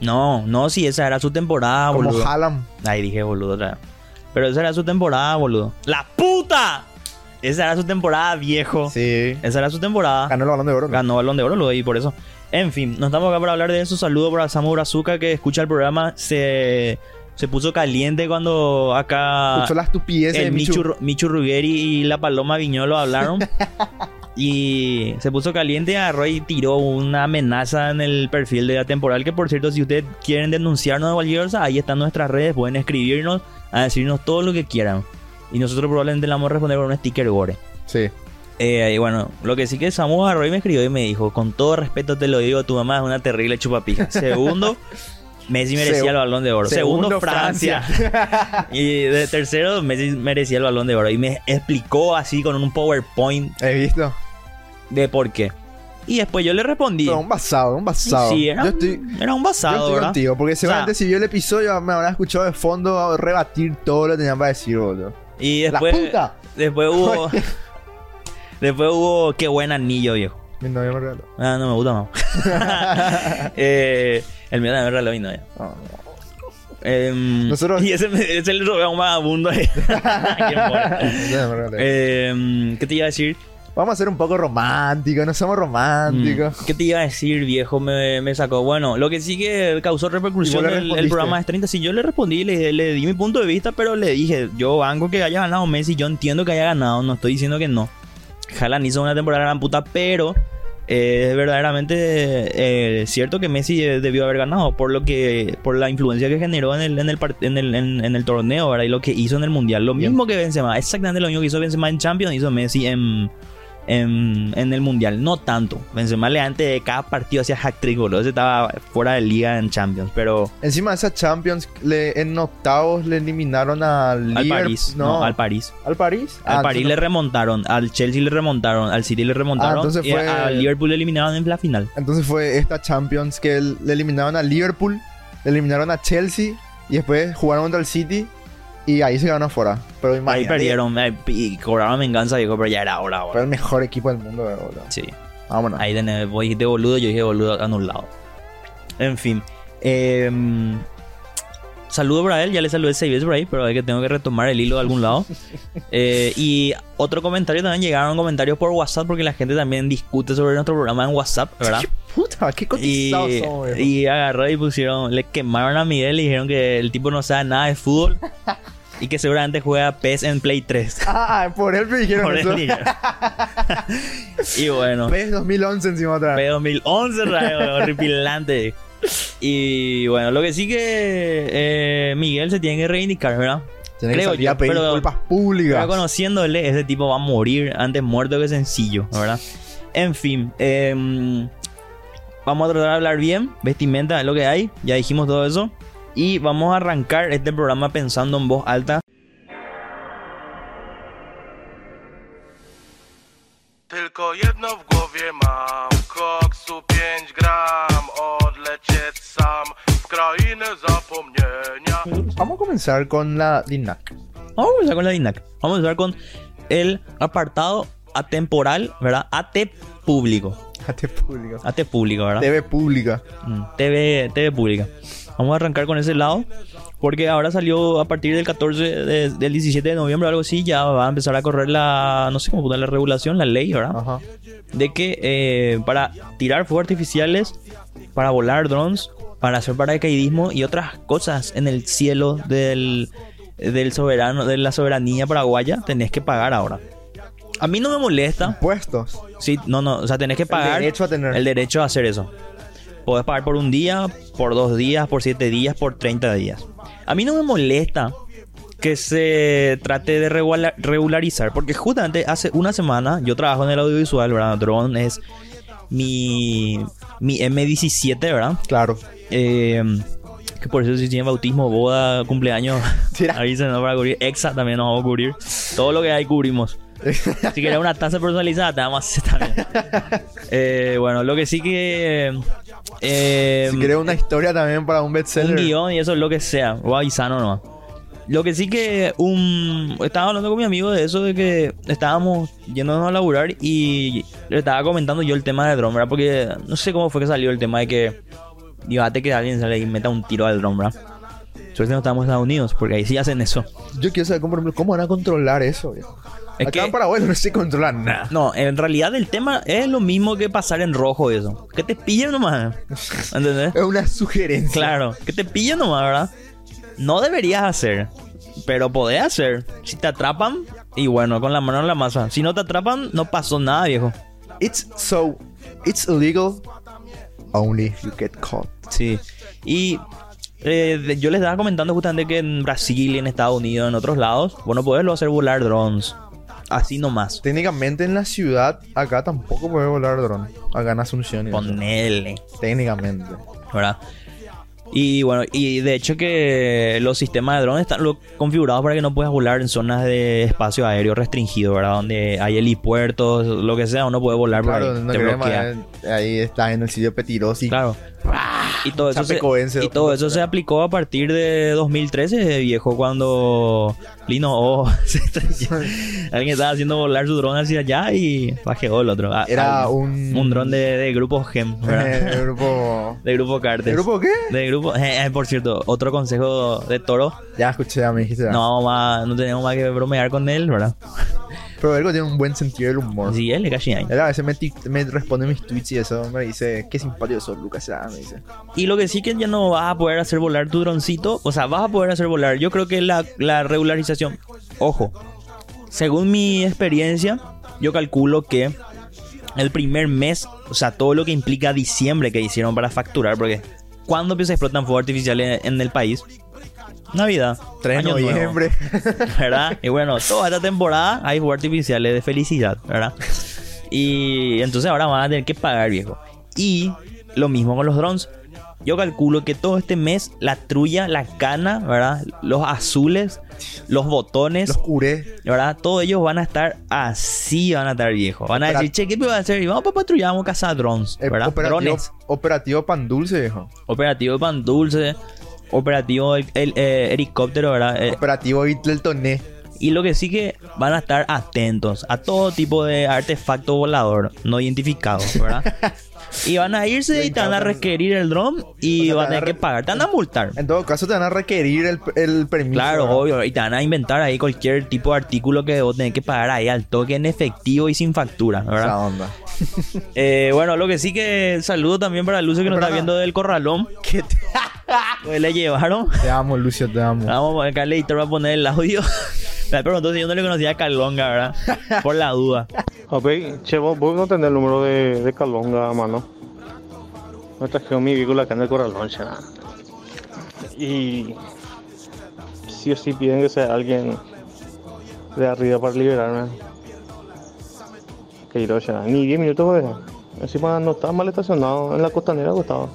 [SPEAKER 1] No, no, si esa era su temporada,
[SPEAKER 2] Como
[SPEAKER 1] boludo.
[SPEAKER 2] Haaland.
[SPEAKER 1] Ahí dije boludo otra vez. Pero esa era su temporada, boludo. ¡La puta! Esa era su temporada, viejo.
[SPEAKER 2] Sí.
[SPEAKER 1] Esa era su temporada.
[SPEAKER 2] Ganó el balón de oro. ¿no?
[SPEAKER 1] Ganó balón de oro, y por eso. En fin, no estamos acá para hablar de eso. Saludo para Samu Brazuca que escucha el programa. Se, se puso caliente cuando acá
[SPEAKER 2] Escuchó la estupidez de
[SPEAKER 1] el
[SPEAKER 2] Michu.
[SPEAKER 1] Michu, Ru- Michu Ruggeri y la Paloma Viñolo hablaron. [LAUGHS] y se puso caliente, agarró y tiró una amenaza en el perfil de la temporal. Que por cierto, si ustedes quieren denunciarnos de cualquier cosa, ahí están nuestras redes. Pueden escribirnos a decirnos todo lo que quieran. Y nosotros probablemente le vamos a responder con un sticker gore.
[SPEAKER 2] Sí.
[SPEAKER 1] Eh, y bueno, lo que sí que Samu agarró y me escribió y me dijo: Con todo respeto te lo digo, tu mamá es una terrible chupapija. [LAUGHS] Segundo. Messi merecía el balón de oro. Segundo,
[SPEAKER 2] Segundo,
[SPEAKER 1] Francia. [LAUGHS] y de tercero, Messi merecía el balón de oro. Y me explicó así con un PowerPoint
[SPEAKER 2] He visto.
[SPEAKER 1] de por qué. Y después yo le respondí.
[SPEAKER 2] Pero un basado, un basado.
[SPEAKER 1] Sí, era,
[SPEAKER 2] yo
[SPEAKER 1] un-
[SPEAKER 2] estoy,
[SPEAKER 1] era un
[SPEAKER 2] yo
[SPEAKER 1] basado,
[SPEAKER 2] estoy
[SPEAKER 1] ¿verdad?
[SPEAKER 2] contigo. Porque seguramente
[SPEAKER 1] sea-
[SPEAKER 2] si vio el episodio me habrán escuchado de fondo rebatir todo lo que tenían para decir, boludo.
[SPEAKER 1] Y
[SPEAKER 2] ¡La
[SPEAKER 1] después,
[SPEAKER 2] puta!
[SPEAKER 1] después hubo. [LAUGHS] después hubo. Qué buen anillo, viejo.
[SPEAKER 2] Mi novia me regaló.
[SPEAKER 1] Ah, no me gusta más. [LAUGHS] eh, el mío también me regaló mi novia.
[SPEAKER 2] No, no.
[SPEAKER 1] Em,
[SPEAKER 2] Nosotros-
[SPEAKER 1] Y ese, ese le robé a un vagabundo ahí. [LAUGHS] Em, ¿Qué te iba a decir?
[SPEAKER 2] Vamos a ser un poco románticos, no somos románticos.
[SPEAKER 1] Mm, ¿Qué te iba a decir, viejo? Me, me sacó. Bueno, lo que sí que causó repercusión
[SPEAKER 2] ¿Y vos le
[SPEAKER 1] el, el programa de 30. Sí, yo le respondí, le, le di mi punto de vista, pero le dije, yo banco que haya ganado Messi, yo entiendo que haya ganado, no estoy diciendo que no. Haaland hizo una temporada gran puta, pero eh, es verdaderamente eh, cierto que Messi eh, debió haber ganado por lo que por la influencia que generó en el en el en el, en- en el torneo ¿verdad? y lo que hizo en el mundial lo
[SPEAKER 2] Bien.
[SPEAKER 1] mismo que Benzema exactamente lo mismo que hizo Benzema en Champions hizo Messi en en, en el mundial no tanto. Benzema le antes de cada partido hacía hack trick boludo. Ese estaba fuera de liga en Champions pero
[SPEAKER 2] Encima de esa Champions, le- en octavos le eliminaron al
[SPEAKER 1] al
[SPEAKER 2] Liverpool-
[SPEAKER 1] París no, al París.
[SPEAKER 2] ¿Al París?
[SPEAKER 1] al
[SPEAKER 2] Ah,
[SPEAKER 1] París
[SPEAKER 2] entonces
[SPEAKER 1] le remontaron, al Chelsea le remontaron, al City le remontaron
[SPEAKER 2] Ah, entonces
[SPEAKER 1] y
[SPEAKER 2] fue-
[SPEAKER 1] al Liverpool le eliminaron en la final.
[SPEAKER 2] Entonces fue esta Champions que le eliminaron al Liverpool, le eliminaron a Chelsea y después jugaron contra el City y ahí se quedaron afuera. Pero
[SPEAKER 1] Ahí perdieron y cobraron venganza, dijo, pero ya era hora,
[SPEAKER 2] Fue
[SPEAKER 1] boludo.
[SPEAKER 2] el mejor equipo del mundo, verdad.
[SPEAKER 1] Sí,
[SPEAKER 2] Vámonos.
[SPEAKER 1] ahí tenés, vos dijiste boludo, yo dije boludo anulado. En fin, em, saludo para él, ya le saludé seis veces por ahí, pero es que tengo que retomar el hilo de algún lado. [LAUGHS] Eh, y otro comentario también llegaron comentarios por WhatsApp porque la gente también discute sobre nuestro programa en WhatsApp, ¿verdad?
[SPEAKER 2] ¿Qué [LAUGHS] puta? ¿Qué
[SPEAKER 1] Y,
[SPEAKER 2] cotizados somos, viejo?
[SPEAKER 1] y agarró y pusieron, le quemaron a Miguel y dijeron que el tipo no sabe nada de fútbol [LAUGHS] y que seguramente juega PES en Play 3.
[SPEAKER 2] Ah, por él me dijeron
[SPEAKER 1] Por
[SPEAKER 2] eso.
[SPEAKER 1] él dijeron. [LAUGHS] y bueno,
[SPEAKER 2] PES 2011 encima otra vez.
[SPEAKER 1] P2011, [LAUGHS] rayo, horripilante. Y bueno, lo que sí que eh, Miguel se tiene que reivindicar, ¿verdad?
[SPEAKER 2] Tiene que
[SPEAKER 1] creo
[SPEAKER 2] salir
[SPEAKER 1] yo,
[SPEAKER 2] a pedir
[SPEAKER 1] pero-
[SPEAKER 2] disculpas públicas.
[SPEAKER 1] Pero conociéndole, ese tipo va a morir antes muerto que sencillo, ¿verdad? En fin, em, vamos a tratar de hablar bien. Vestimenta es lo que hay, ya dijimos todo eso. Y vamos a arrancar este programa pensando en voz alta.
[SPEAKER 5] Tylko jedno w głowie mam Koksu 5 gram Odlecieć sam W krainę zapomnienia
[SPEAKER 2] Vamos a comenzar con la DINAC.
[SPEAKER 1] Vamos a empezar con la DINAC. Vamos a empezar con el apartado atemporal, ¿verdad? AT público.
[SPEAKER 2] AT pública.
[SPEAKER 1] AT público, ¿verdad?
[SPEAKER 2] TV pública.
[SPEAKER 1] Mm, TV, TV pública. Vamos a arrancar con ese lado. Porque ahora salió a partir del 14, de- del 17 de noviembre o algo así, ya va a empezar a correr la, no sé cómo poner la regulación, la ley, ¿verdad?
[SPEAKER 2] Ajá.
[SPEAKER 1] De que eh, para tirar fuegos artificiales, para volar drones, para hacer paracaidismo y otras cosas en el cielo del, del soberano, de la soberanía paraguaya, tenés que pagar ahora. A mí no me molesta.
[SPEAKER 2] Impuestos.
[SPEAKER 1] Sí, no, no, o sea, tenés que pagar
[SPEAKER 2] derecho a tener.
[SPEAKER 1] el derecho a hacer eso. Podés pagar por un día, por dos días, por siete días, por 30 días. A mí no me molesta que se trate de regula- regularizar, porque justamente hace una semana yo trabajo en el audiovisual, ¿verdad? Drone es mi, mi M17, ¿verdad?
[SPEAKER 2] Claro.
[SPEAKER 1] Eh, que por eso si tienen bautismo, boda, cumpleaños, [LAUGHS]
[SPEAKER 2] Tira.
[SPEAKER 1] avísenos para cubrir. Exa también nos vamos a cubrir. Todo lo que hay cubrimos. [LAUGHS] Si quieres una taza personalizada, te vamos a hacer también. [LAUGHS] Eh, bueno, lo que sí que... eh,
[SPEAKER 2] si quieres una historia también para un bestseller.
[SPEAKER 1] un guion y eso es lo que sea. O avisano nomás. Lo que sí que un... Estaba hablando con mi amigo de eso, de que estábamos yéndonos a laburar y le estaba comentando yo el tema de drone, ¿verdad? Porque no sé cómo fue que salió el tema de que... Dígate que alguien sale y meta un tiro al drone, ¿verdad? Suerte no estamos en Estados Unidos, porque ahí sí hacen eso.
[SPEAKER 2] Yo quiero saber cómo, cómo van a controlar eso, viejo.
[SPEAKER 1] Es
[SPEAKER 2] Acá
[SPEAKER 1] que-
[SPEAKER 2] en Paraguay no se controla nada.
[SPEAKER 1] No, en realidad el tema es lo mismo que pasar en rojo eso. Que te pillen nomás. ¿Entendés? [LAUGHS]
[SPEAKER 2] Es una sugerencia.
[SPEAKER 1] Claro, que te pillen nomás, ¿verdad? No deberías hacer, pero podés hacer. Si te atrapan, y bueno, con la mano en la masa. Si no te atrapan, no pasó nada, viejo.
[SPEAKER 2] It's so. It's illegal. Only if you get caught.
[SPEAKER 1] Sí. Y eh, yo les estaba comentando justamente que en Brasil y en Estados Unidos, en otros lados, bueno, podés lo hacer volar drones. Así nomás.
[SPEAKER 2] Técnicamente en la ciudad, acá tampoco puede volar dron. Acá en Asunción. y eso.
[SPEAKER 1] Ponele.
[SPEAKER 2] Técnicamente.
[SPEAKER 1] ¿verdad? Y bueno, y de hecho que los sistemas de drones están configurados para que no puedas volar en zonas de espacio aéreo restringido, ¿verdad? Donde hay helipuertos, lo que sea, uno puede volar por
[SPEAKER 2] Claro,
[SPEAKER 1] ahí,
[SPEAKER 2] no
[SPEAKER 1] te bloquea.
[SPEAKER 2] eh, ahí está en el sitio Petirosi.
[SPEAKER 1] Claro. Y todo eso, se, y todo eso se aplicó a partir de 2013, viejo, cuando Lino O. [LAUGHS] Alguien estaba haciendo volar su dron hacia allá y bajeó el otro. Ah,
[SPEAKER 2] Era
[SPEAKER 1] ah,
[SPEAKER 2] un.
[SPEAKER 1] un dron de, de grupo GEM, [LAUGHS] ¿verdad?
[SPEAKER 2] Eh, grupo.
[SPEAKER 1] de grupo Cartes.
[SPEAKER 2] ¿El grupo qué?
[SPEAKER 1] De grupo, eh, eh, por cierto, otro consejo de Toro.
[SPEAKER 2] Ya escuché, ya me dijiste. ya.
[SPEAKER 1] No, vamos más, no tenemos más que bromear con él, ¿verdad?
[SPEAKER 2] Pero Ergo tiene un buen sentido del humor.
[SPEAKER 1] Sí, él le cae ahí.
[SPEAKER 2] Él a veces me, responde mis tweets y eso me dice, qué simpático sos, Lucas. Ya, me dice.
[SPEAKER 1] Y lo que sí que ya no vas a poder hacer volar tu droncito, o sea, vas a poder hacer volar. Yo creo que la, la regularización, ojo, según mi experiencia, yo calculo que el primer mes, o sea, todo lo que implica diciembre que hicieron para facturar, porque cuando empieza a explotar fuegos artificiales en el país? Navidad.
[SPEAKER 2] 3 de
[SPEAKER 1] Nuevo.
[SPEAKER 2] noviembre. [LAUGHS]
[SPEAKER 1] ¿verdad? Y bueno, toda esta temporada hay fuegos artificiales de felicidad, ¿verdad? Y entonces ahora van a tener que pagar, viejo. Y lo mismo con los drones. Yo calculo que todo este mes la trulla, la cana, ¿verdad? Los azules, los botones,
[SPEAKER 2] Los curé.
[SPEAKER 1] ¿verdad? Todos ellos van a estar así, van a estar viejos. Van a decir, che, ¿qué puedo hacer? Y vamos para patrullar, vamos a cazar drones,
[SPEAKER 2] Eh,
[SPEAKER 1] ¿verdad?
[SPEAKER 2] operativo,
[SPEAKER 1] Drones.
[SPEAKER 2] operativo pan dulce, viejo.
[SPEAKER 1] Operativo pan dulce, operativo el, el, eh, helicóptero, ¿verdad? Eh,
[SPEAKER 2] Operativo Toné.
[SPEAKER 1] Y lo que sí que van a estar atentos a todo tipo de artefacto volador no identificado, ¿verdad? [LAUGHS] Y van a irse y te van a requerir el dron y
[SPEAKER 2] O sea,
[SPEAKER 1] van a
[SPEAKER 2] te
[SPEAKER 1] tener que pagar. Te van a multar.
[SPEAKER 2] En todo caso, te van a requerir el, el permiso.
[SPEAKER 1] Claro,
[SPEAKER 2] ¿verdad?
[SPEAKER 1] obvio. Y te van a inventar ahí cualquier tipo de artículo que vos tenés que pagar ahí al toque en efectivo y sin factura,
[SPEAKER 2] Esa
[SPEAKER 1] ¿verdad?
[SPEAKER 2] onda.
[SPEAKER 1] Eh, bueno, lo que sí que saludo también para Lucio que nos está viendo del corralón. [LAUGHS]
[SPEAKER 2] ¿Qué te... [LAUGHS]
[SPEAKER 1] Pues le llevaron.
[SPEAKER 2] te amo, Lucio, te amo.
[SPEAKER 1] Vamos, acá el editor va a poner el audio. [LAUGHS] Me preguntó si yo no le conocía a Calonga, ¿verdad? Por la duda.
[SPEAKER 6] Ok, che, vos, vos no tenés el número de, de Calonga mano. Me trajeron mi vehículo acá en el corralón, che, nada. Y sí o sí piden que sea alguien de arriba para liberarme. Que nada. Ni 10 minutos a dejar. Encima no estaba mal estacionado, en la costanera estaba.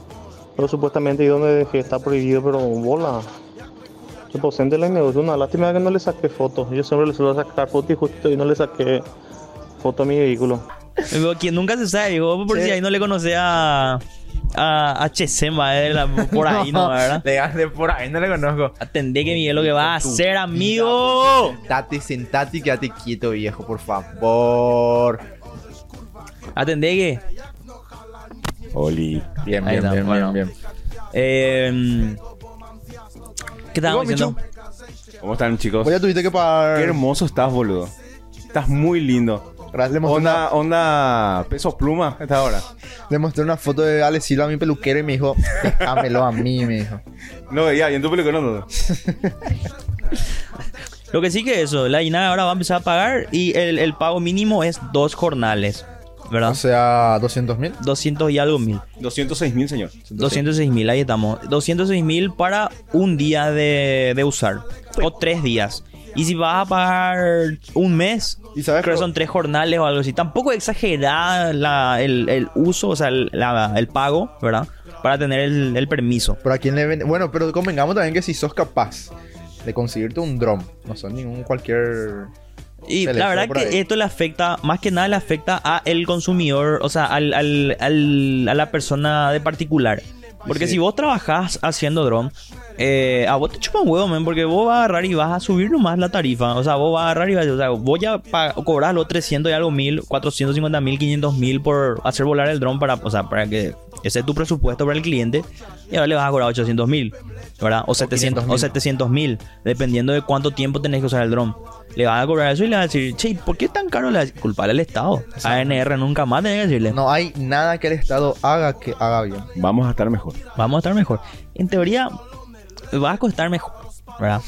[SPEAKER 6] Pero supuestamente ahí donde dejé está prohibido, pero bola. Se poseen de la negocio, una lástima que no le saqué fotos. Yo siempre le suelo sacar fotos y justo y no le saqué foto a mi vehículo.
[SPEAKER 1] Quien nunca se sabe, digo, por
[SPEAKER 2] Sí.
[SPEAKER 1] si ahí no le conocía a, a, a Chesema, eh, la- por ahí, ¿no? [LAUGHS] ¿Verdad?
[SPEAKER 2] De, de por ahí no le conozco.
[SPEAKER 1] Atendé que Miguel lo que va a hacer, amigo.
[SPEAKER 2] Sentate, sentate y quédate quieto, viejo, por favor.
[SPEAKER 1] Atendé que.
[SPEAKER 7] Oli.
[SPEAKER 2] Bien, bien,
[SPEAKER 1] está,
[SPEAKER 2] bien,
[SPEAKER 1] bueno.
[SPEAKER 2] bien, bien.
[SPEAKER 1] Eh, ¿Qué estábamos
[SPEAKER 2] Digo,
[SPEAKER 1] diciendo?
[SPEAKER 7] ¿Cómo están, chicos?
[SPEAKER 2] Hoy ya tuviste que pagar.
[SPEAKER 7] Qué hermoso estás, boludo. Estás muy lindo.
[SPEAKER 2] Gracias, le mostré,
[SPEAKER 7] Onda, onda, peso pluma esta hora.
[SPEAKER 2] una, le mostré una foto de Ale Silva a mi peluquero y me dijo, déjamelo a mí, me dijo. [LAUGHS]
[SPEAKER 7] No veía, y en tu película no.
[SPEAKER 1] Lo que sí que eso, la INAH ahora va a empezar a pagar y el, el pago mínimo es dos jornales, ¿verdad?
[SPEAKER 2] O sea, 200 mil.
[SPEAKER 1] 200 y algo mil.
[SPEAKER 7] 206 mil, señor.
[SPEAKER 1] 206 mil, ahí estamos. 206 mil para un día de, de usar. O tres días. Y si vas a pagar un mes,
[SPEAKER 2] ¿Y sabes
[SPEAKER 1] creo que son tres jornales o algo así. Tampoco exagerada la- el, el uso, o sea, el, la- el pago, ¿verdad? Para tener el, el permiso.
[SPEAKER 2] ¿Pero a quién le vende? Bueno, pero convengamos también que si sos capaz de conseguirte un dron, no son ningún cualquier.
[SPEAKER 1] Y la verdad que
[SPEAKER 2] ahí.
[SPEAKER 1] esto le afecta, más que nada le afecta a el consumidor, o sea, al, al- al- a la persona de particular. Porque
[SPEAKER 2] Sí.
[SPEAKER 1] si vos trabajás haciendo drone, eh, a vos te chupa un huevo, men, porque vos vas a agarrar y vas a subir nomás la tarifa. O sea, vos vas a agarrar y vas a, o sea, vos ya cobrás los 300 y algo mil, 450 mil, 500 mil por hacer volar el dron para, o sea, para que ese es tu presupuesto para el cliente y ahora le vas a cobrar 800 mil, ¿verdad? O 700 o
[SPEAKER 2] 500.000.
[SPEAKER 1] 700 mil, dependiendo de cuánto tiempo tenés que usar el dron. Le vas a cobrar eso y le vas a decir, che, ¿por qué es tan caro? Le vas a decir, culpar al Estado. ANR nunca más tenés que decirle.
[SPEAKER 2] No hay nada que el Estado haga que haga bien.
[SPEAKER 7] Vamos a estar mejor.
[SPEAKER 1] Vamos a estar mejor. En teoría, va a costar mejor, ¿verdad?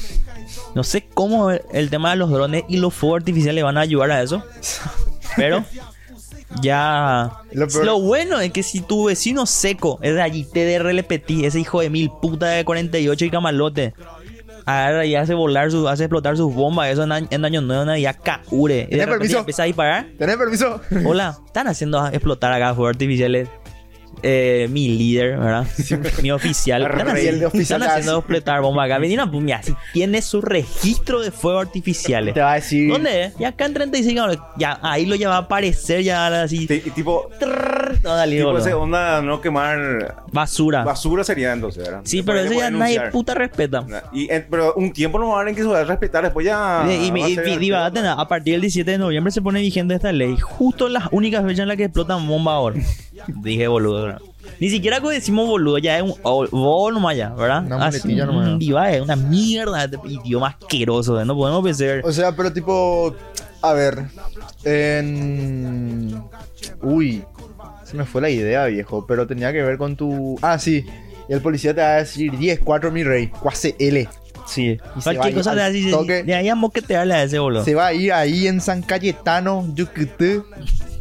[SPEAKER 1] No sé cómo el tema de los drones y los fuegos artificiales van a ayudar a eso. [LAUGHS] Pero ya...
[SPEAKER 2] Lo
[SPEAKER 1] bueno es que si tu vecino seco es de allí, TDR le Petit, ese hijo de mil puta de 48 y camalote, agarra y hace volar, su, hace explotar sus bombas, eso en, en Año Nuevo, Navidad, caure.
[SPEAKER 2] ¿Tenés permiso?
[SPEAKER 1] empieza a disparar.
[SPEAKER 2] ¿Tenés permiso?
[SPEAKER 1] Hola, están haciendo explotar acá fuegos artificiales. Eh, mi líder, ¿verdad? [LAUGHS] mi oficial. Están,
[SPEAKER 2] Rey,
[SPEAKER 1] haciendo,
[SPEAKER 2] oficial
[SPEAKER 1] están haciendo explotar bombas acá. Mira, pues mira, si tiene su registro de fuegos artificiales.
[SPEAKER 2] Te va a decir.
[SPEAKER 1] ¿Dónde es? Ya acá en 35 ya ahí lo ya va a aparecer ya así.
[SPEAKER 7] Ti- tipo,
[SPEAKER 1] Trrr, no, dale,
[SPEAKER 7] tipo ese onda no quemar
[SPEAKER 1] Basura.
[SPEAKER 7] basura sería entonces, ¿verdad?
[SPEAKER 1] Sí, pero eso ya nadie puta respeta.
[SPEAKER 7] Y, en- pero un tiempo nos van a que se va a respetar, después ya.
[SPEAKER 1] y, y,
[SPEAKER 7] a
[SPEAKER 1] y- a a partir del 17 de noviembre se pone vigente esta ley. Justo las únicas fechas en las que explotan bomba ahora. [LAUGHS] Dije boludo. Ni siquiera cuando decimos boludo, ya es un vos nomás ya, ¿verdad?
[SPEAKER 2] Una muletilla nomás.
[SPEAKER 1] un diva, es una mierda de idioma asqueroso, ¿eh? no podemos pensar.
[SPEAKER 2] O sea, pero tipo. A ver. En. Uy. Se me fue la idea, viejo. Pero tenía que ver con tu. Ah, sí. Y el policía te va a decir 10, 4 mi rey. Cuase L.
[SPEAKER 1] Sí,
[SPEAKER 2] Y se va a
[SPEAKER 1] cualquier cosa así,
[SPEAKER 2] toque.
[SPEAKER 1] de ahí a moquetearle a ese boludo.
[SPEAKER 2] Se va a ir ahí en San Cayetano, Yucutú.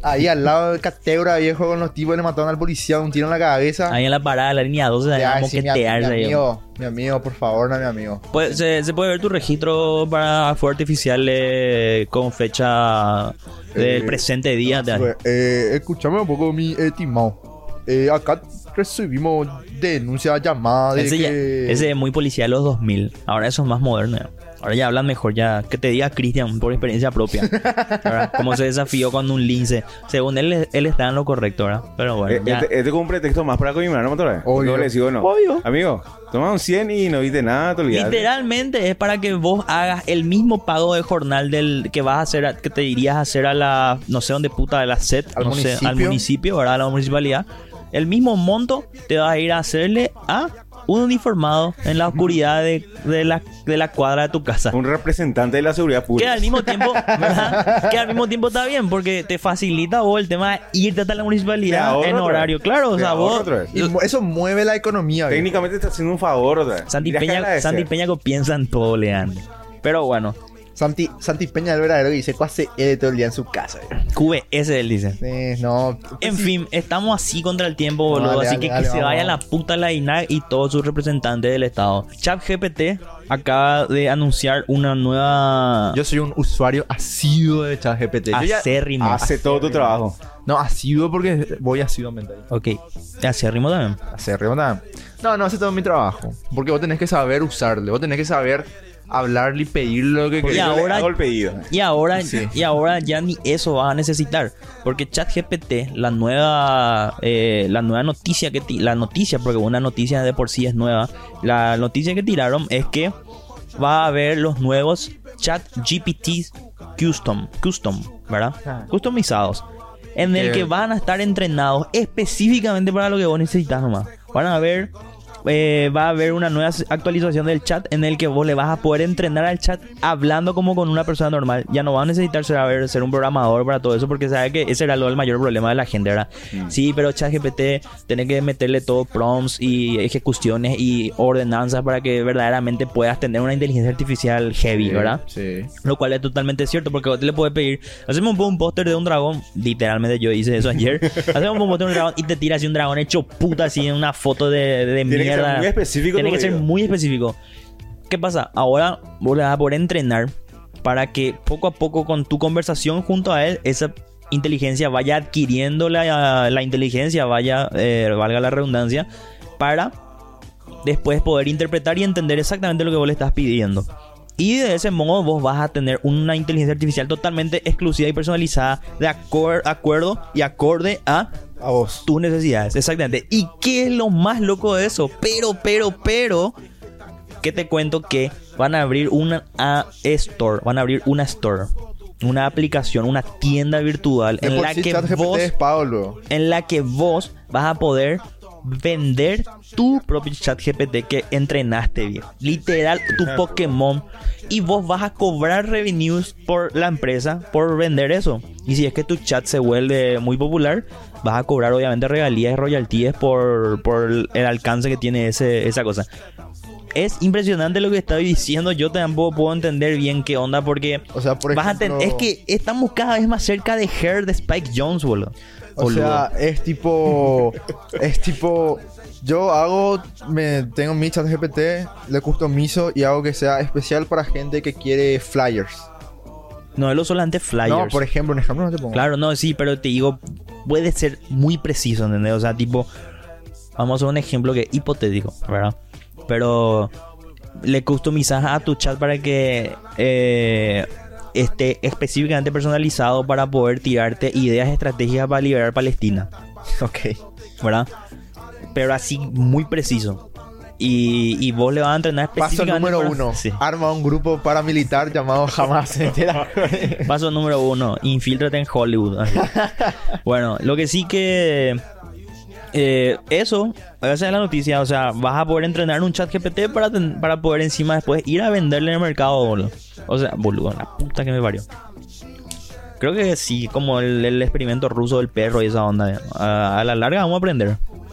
[SPEAKER 2] Ahí al lado de Catebra, viejo, con los tipos le mataron al policía un tiro en la cabeza.
[SPEAKER 1] Ahí en la parada de la línea 12 se
[SPEAKER 2] Te va
[SPEAKER 1] va
[SPEAKER 2] a
[SPEAKER 1] a
[SPEAKER 2] decir, mi, mi amigo, mi amigo, por favor, no mi amigo.
[SPEAKER 1] Pues, se, se puede ver tu registro para fuego artificial eh, con fecha del
[SPEAKER 2] Eh,
[SPEAKER 1] presente día. de-
[SPEAKER 2] Pues, eh, escúchame un poco, mi estimado. Eh, acá recibimos denuncia llamada de
[SPEAKER 1] ese, ya-
[SPEAKER 2] que...
[SPEAKER 1] ese es muy policía de los 2000. Ahora eso es más moderno. Ahora ya hablan mejor. ya Que te diga Cristian por experiencia propia. ¿verdad? Cómo se desafió cuando un lince. Según él, él está en lo correcto, ¿verdad? Pero bueno.
[SPEAKER 7] Eh,
[SPEAKER 1] ya.
[SPEAKER 7] Este, este es como un pretexto más para coñimar, ¿no, otra vez?
[SPEAKER 2] Obvio.
[SPEAKER 7] Yo le digo, no.
[SPEAKER 1] Obvio.
[SPEAKER 7] Amigo, toma un 100 y no viste nada, te olvidaste.
[SPEAKER 1] Literalmente es para que vos hagas el mismo pago de jornal del que vas a hacer, a- que te irías a hacer a la, no sé dónde puta, de la SET,
[SPEAKER 2] Al
[SPEAKER 1] no sé, al
[SPEAKER 2] municipio.
[SPEAKER 1] municipio, ¿verdad? A la municipalidad. el mismo monto te vas a ir a hacerle a un uniformado en la oscuridad de, de la, de la cuadra de tu casa.
[SPEAKER 7] Un representante de la seguridad
[SPEAKER 1] Que
[SPEAKER 7] pública.
[SPEAKER 1] al mismo tiempo, ¿verdad? que al mismo tiempo está bien, porque te facilita vos el tema de irte hasta la municipalidad en horario. Claro, o sea, vos.
[SPEAKER 2] Y eso mueve la economía.
[SPEAKER 7] Técnicamente está haciendo un favor, ¿verdad?
[SPEAKER 1] Santi
[SPEAKER 7] que
[SPEAKER 1] Peña. Santi Peña que piensa en todo, Leandro. Pero bueno,
[SPEAKER 2] Santi, Santi Peña verdadero que dice que hace él todo el día en su casa. viejo.
[SPEAKER 1] QBS él dice.
[SPEAKER 2] Eh, no.
[SPEAKER 1] En
[SPEAKER 2] sí,
[SPEAKER 1] fin, estamos así contra el tiempo, boludo.
[SPEAKER 2] Dale,
[SPEAKER 1] así
[SPEAKER 2] dale,
[SPEAKER 1] que
[SPEAKER 2] dale,
[SPEAKER 1] que se vaya la puta la INAC y todos sus representantes del Estado. ChatGPT acaba de anunciar una nueva.
[SPEAKER 2] Yo soy un usuario asiduo de ChatGPT.
[SPEAKER 1] Acérrimo.
[SPEAKER 7] Hace todo tu trabajo.
[SPEAKER 2] No, asiduo porque voy asiduamente.
[SPEAKER 1] Ok, acérrimo también.
[SPEAKER 2] Acérrimo también. No, no hace todo mi trabajo. Porque vos tenés que saber usarle. Vos tenés que saber hablarle y pedirle lo que
[SPEAKER 1] Y.
[SPEAKER 7] Yo le
[SPEAKER 1] ahora-
[SPEAKER 7] hago el pedido.
[SPEAKER 1] Y ahora,
[SPEAKER 2] Sí.
[SPEAKER 1] y ahora ya ni eso vas a necesitar. Porque ChatGPT, la nueva, eh, la nueva noticia que la noticia, porque una noticia de por sí es nueva, la noticia que tiraron es que va a haber los nuevos ChatGPT custom, custom, ¿verdad?
[SPEAKER 2] Ah.
[SPEAKER 1] Customizados. En el
[SPEAKER 2] Que-
[SPEAKER 1] que van a estar entrenados específicamente para lo que vos necesitas nomás. Van a ver eh, va a haber una nueva actualización del chat en el que vos le vas a poder entrenar al chat hablando como con una persona normal. Ya no va a necesitar ver, ser un programador para todo eso porque sabe que ese era lo, el mayor problema de la gente, ¿verdad? Sí, pero ChatGPT tiene que meterle todo prompts y ejecuciones y ordenanzas para que verdaderamente puedas tener una inteligencia artificial heavy,
[SPEAKER 2] Sí,
[SPEAKER 1] ¿verdad?
[SPEAKER 2] Sí.
[SPEAKER 1] Lo cual es totalmente cierto porque vos te le puedes pedir, haceme un, un póster de un dragón, literalmente yo hice eso ayer, [LAUGHS] haceme un póster de un dragón y te tira así un dragón hecho puta así en una foto de, de
[SPEAKER 7] Tiene que ser
[SPEAKER 1] mierda.
[SPEAKER 7] muy específico
[SPEAKER 1] Tiene que ser muy específico. ¿Qué pasa? Ahora vos le vas a poder entrenar para que poco a poco con tu conversación junto a él, esa inteligencia vaya adquiriendo la, la inteligencia, vaya, eh, valga la redundancia, para después poder interpretar y entender exactamente lo que vos le estás pidiendo. Y de ese modo vos vas a tener una inteligencia artificial totalmente exclusiva y personalizada de acuerdo y acorde a
[SPEAKER 2] A vos.
[SPEAKER 1] tus necesidades. Exactamente. ¿Y qué es lo más loco de eso? Pero, pero, pero, que te cuento que van a abrir una a store, van a abrir una store, una aplicación, una tienda virtual en la
[SPEAKER 2] sí
[SPEAKER 1] que vos en la que vos vas a poder vender tu propio chat GPT que entrenaste, viejo. Literal, tu Pokémon. Y vos vas a cobrar revenues por la empresa por vender eso. Y si es que tu chat se vuelve muy popular, vas a cobrar obviamente regalías y royalties por, por el alcance que tiene ese, esa cosa. Es impresionante lo que estoy diciendo. Yo tampoco puedo entender bien qué onda porque
[SPEAKER 2] O sea, por
[SPEAKER 1] vas a ten- es que estamos cada vez más cerca de Hair de Spike Jones, boludo.
[SPEAKER 2] O sea, es tipo. es tipo. Yo hago. Me, tengo mi chat GPT, le customizo y hago que sea especial para gente que quiere flyers.
[SPEAKER 1] No es lo solamente flyers.
[SPEAKER 2] No, por ejemplo, un ejemplo no te pongo.
[SPEAKER 1] Claro, no, sí, pero te digo, puede ser muy preciso, ¿entendés? O sea, tipo, vamos a un ejemplo que es hipotético, ¿verdad? Pero le customizas a tu chat para que eh, esté específicamente personalizado para poder tirarte ideas estratégicas para liberar Palestina,
[SPEAKER 2] Ok.
[SPEAKER 1] ¿verdad? Pero así muy preciso. Y, y vos le vas a entrenar
[SPEAKER 2] Paso
[SPEAKER 1] específicamente.
[SPEAKER 2] número
[SPEAKER 1] para-
[SPEAKER 2] uno.
[SPEAKER 1] Sí.
[SPEAKER 2] Arma un grupo paramilitar llamado Hamas. [LAUGHS] ¿entera?
[SPEAKER 1] Paso número uno, infíltrate en Hollywood. [LAUGHS] Bueno, lo que sí que... eh, eso, esa es la noticia. O sea, vas a poder entrenar un chat GPT para, ten- para poder encima después ir a venderle en el mercado, boludo. O sea, boludo, la puta que me parió. Creo que sí, como el, el experimento ruso del perro y esa onda. A, a la larga vamos a aprender.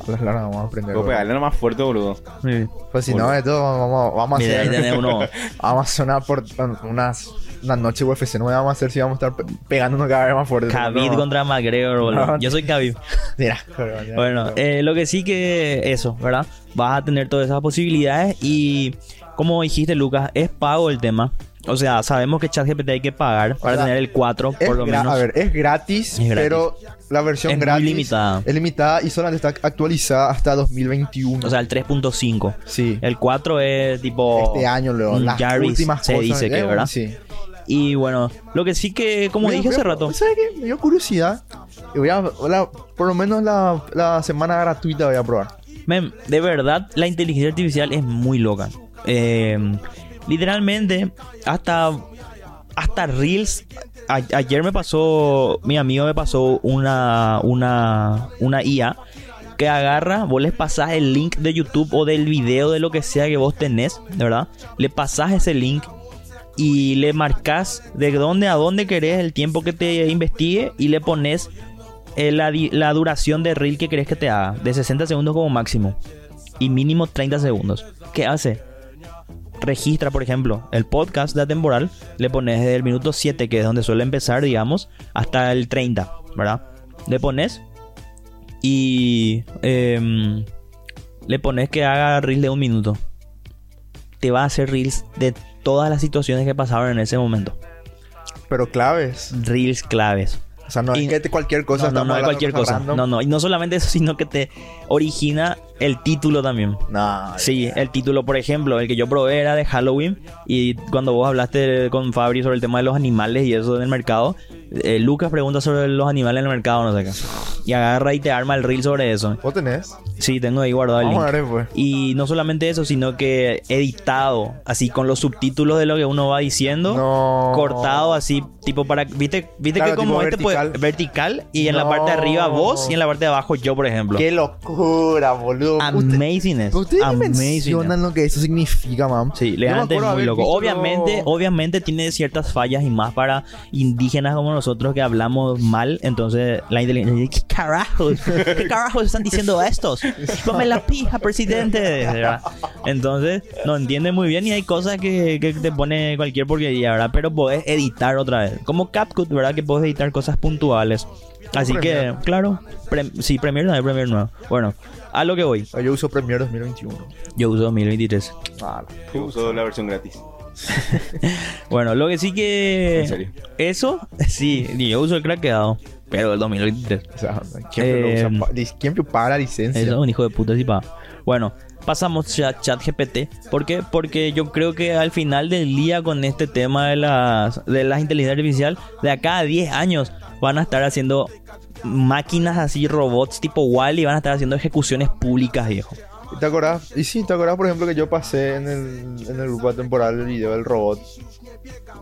[SPEAKER 2] A la larga vamos a aprender. Bro.
[SPEAKER 7] pegarle nomás fuerte, boludo.
[SPEAKER 2] Pues si no, de todo, vamos, vamos a
[SPEAKER 1] Mira,
[SPEAKER 2] hacer.
[SPEAKER 1] uno. [LAUGHS]
[SPEAKER 2] Vamos a sonar por unas. Una noche UFC. No vamos a hacer si vamos a estar pe- pegándonos cada vez más fuerte.
[SPEAKER 1] Khabib
[SPEAKER 2] No.
[SPEAKER 1] contra McGregor, boludo.
[SPEAKER 2] No.
[SPEAKER 1] Yo soy Khabib. [LAUGHS]
[SPEAKER 2] Mira, pero
[SPEAKER 1] Bueno, eh, lo que sí que eso, ¿verdad? Vas a tener todas esas posibilidades y como dijiste Lucas, es pago el tema. O sea, sabemos que ChatGPT hay que pagar para
[SPEAKER 2] sea,
[SPEAKER 1] tener el 4
[SPEAKER 2] Es
[SPEAKER 1] por lo menos.
[SPEAKER 2] A ver, es gratis,
[SPEAKER 1] Es gratis.
[SPEAKER 2] pero la versión
[SPEAKER 1] Es muy
[SPEAKER 2] gratis
[SPEAKER 1] limitada.
[SPEAKER 2] es limitada y solamente está actualizada hasta 2021.
[SPEAKER 1] O sea, el 3.5.
[SPEAKER 2] sí.
[SPEAKER 1] El 4 es tipo
[SPEAKER 2] este año, Leo,
[SPEAKER 1] un
[SPEAKER 2] las
[SPEAKER 1] Jarvis,
[SPEAKER 2] últimas
[SPEAKER 1] se
[SPEAKER 2] cosas.
[SPEAKER 1] dice que,
[SPEAKER 2] eh,
[SPEAKER 1] ¿verdad?
[SPEAKER 2] Sí.
[SPEAKER 1] Y bueno, lo que sí que, como dije hace rato,
[SPEAKER 2] ¿Sabes qué? Me dio curiosidad. Y voy a, la- por lo menos la, la semana gratuita voy a probar.
[SPEAKER 1] Mem, de verdad, la inteligencia artificial es muy loca. Eh, literalmente, hasta, hasta Reels. a- ayer me pasó, mi amigo me pasó una, una, una IA que agarra, vos les pasás el link de YouTube o del video de lo que sea que vos tenés, de verdad. Le pasás ese link y le marcas de dónde a dónde querés el tiempo que te investigue y le pones eh, la, la duración de reel que querés que te haga, de 60 segundos como máximo y mínimo 30 segundos. ¿Qué hace? Registra, por ejemplo, el podcast de Atemporal, le pones desde el minuto 7, que es donde suele empezar, digamos, hasta el 30, ¿verdad? Le pones y em, le pones que haga reels de un minuto. Te va a hacer reels de todas las situaciones que pasaron en ese momento.
[SPEAKER 2] Pero claves.
[SPEAKER 1] Reels claves.
[SPEAKER 2] O sea, no
[SPEAKER 1] Y-
[SPEAKER 2] es que cualquier cosa
[SPEAKER 1] no, no, no cualquier cosa.
[SPEAKER 2] random.
[SPEAKER 1] No, no. Y no solamente eso, sino que te origina el título también.
[SPEAKER 2] No,
[SPEAKER 1] Sí, el título, por ejemplo, el que yo probé era de Halloween. Y cuando vos hablaste con Fabri sobre el tema de los animales y eso en el mercado, eh, Lucas pregunta sobre los animales en el mercado, no sé qué. Y agarra y te arma el reel sobre eso.
[SPEAKER 2] ¿Vos tenés?
[SPEAKER 1] Sí, tengo ahí guardado el
[SPEAKER 2] Vamos a
[SPEAKER 1] link.
[SPEAKER 2] ver, pues.
[SPEAKER 1] Y no solamente eso, sino que editado, así con los subtítulos de lo que uno va diciendo.
[SPEAKER 2] No.
[SPEAKER 1] Cortado así, tipo para... ¿Viste, viste
[SPEAKER 2] Claro,
[SPEAKER 1] que como este pues,
[SPEAKER 2] vertical.
[SPEAKER 1] vertical y en la parte de arriba vos y en la parte de abajo yo, por ejemplo.
[SPEAKER 2] Qué locura, boludo. Usted-
[SPEAKER 1] Amazingness.
[SPEAKER 2] Ustedes
[SPEAKER 1] Amazingness.
[SPEAKER 2] mencionan lo que eso significa, mam.
[SPEAKER 1] Sí, Leante es muy loco. Obviamente,
[SPEAKER 2] lo-
[SPEAKER 1] obviamente tiene ciertas fallas y más para indígenas como nosotros que hablamos mal. Entonces, la inteligencia ¿qué carajos? [LAUGHS] ¿Qué carajos están diciendo estos? Ponme la pija, presidente. ¿verdad? Entonces, no entiende muy bien y hay cosas que, que te pone cualquier porquería, ¿verdad? Pero podés editar otra vez. Como CapCut, ¿verdad? Que podés editar cosas puntuales. Así que, claro, pre- sí, Premiere no hay Premiere nuevo. Bueno, a lo que voy.
[SPEAKER 2] Ah, Yo uso Premiere 2021.
[SPEAKER 1] Yo uso 2023.
[SPEAKER 2] Ah,
[SPEAKER 7] Yo uso la versión gratis. [LAUGHS]
[SPEAKER 1] Bueno, lo que sí que.
[SPEAKER 7] ¿En serio?
[SPEAKER 1] Eso, sí, yo uso el craqueado. Pero el 2023.
[SPEAKER 2] o sea, ¿quién, lo
[SPEAKER 1] Eh,
[SPEAKER 2] usa ¿quién paga la licencia?
[SPEAKER 1] Eso es un hijo de puta, sí, pa. Bueno, pasamos ya chat GPT. ¿Por qué? Porque yo creo que al final del día con este tema de las, de las inteligencia artificial, de acá a 10 años van a estar haciendo máquinas así, robots tipo Wall y van a estar haciendo ejecuciones públicas, viejo.
[SPEAKER 2] ¿Te acordás? Y sí, ¿te acordás, por ejemplo, que yo pasé en el, en el grupo temporal el video del robot?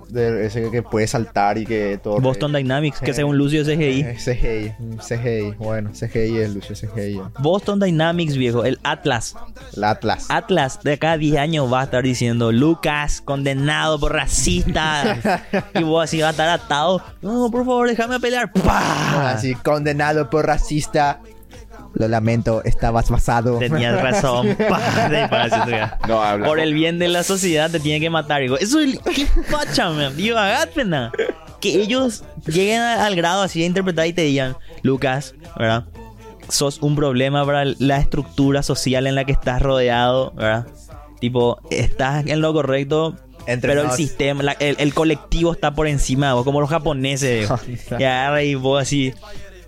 [SPEAKER 2] De ese que puede saltar y que todo...
[SPEAKER 1] Boston Dynamics, que según Lucio es CGI.
[SPEAKER 2] Eh, CGI, mm, CGI, bueno, CGI es Lucio, CGI.
[SPEAKER 1] Boston Dynamics, viejo, el Atlas.
[SPEAKER 2] El Atlas.
[SPEAKER 1] Atlas de acá a 10 años va a estar diciendo Lucas condenado por racista [LAUGHS] y vos así va a estar atado no por favor déjame pelear ¡Pah!
[SPEAKER 2] Así, condenado por racista. Lo lamento, estabas basado.
[SPEAKER 1] tenías razón [LAUGHS] ya.
[SPEAKER 7] No, habla.
[SPEAKER 1] por el bien de la sociedad te tiene que matar digo eso es qué facha man digo pena que ellos lleguen al grado así de interpretar y te digan Lucas verdad sos un problema para la estructura social en la que estás rodeado verdad tipo estás en lo correcto
[SPEAKER 2] Entre
[SPEAKER 1] pero el sistema, la- el, el colectivo está por encima de vos, como los japoneses. y [LAUGHS] agarra y vos así.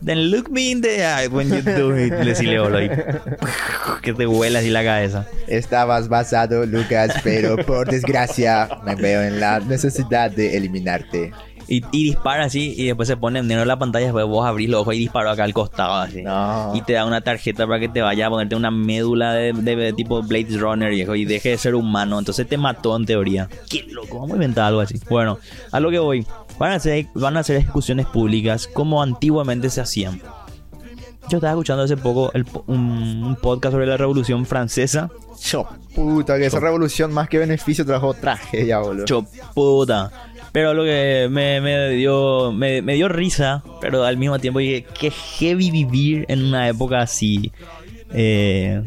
[SPEAKER 1] Then look me in the eye when you do it. Le decirle boludo, y [LAUGHS] que te vuela así la cabeza.
[SPEAKER 2] Estabas basado, Lucas, pero por desgracia me veo en la necesidad de eliminarte.
[SPEAKER 1] Y, y dispara así y después se pone en negro la pantalla. Después vos abrís los ojos y disparó acá al costado así.
[SPEAKER 2] No.
[SPEAKER 1] Y te da una tarjeta para que te vaya a ponerte una médula de, de- de tipo Blade Runner viejo, y deje de ser humano. Entonces te mató en teoría. Qué loco, vamos a inventar algo así. Bueno, a lo que voy. Van a hacer, van a hacer ejecuciones públicas como antiguamente se hacían. Yo estaba escuchando hace poco el un, un podcast sobre la Revolución Francesa.
[SPEAKER 2] Cho, puta, que esa revolución más que beneficio trajo tragedia, boludo.
[SPEAKER 1] Cho puta. Pero lo que me, me dio me, me dio risa, pero al mismo tiempo dije, qué heavy vivir en una época así. eh,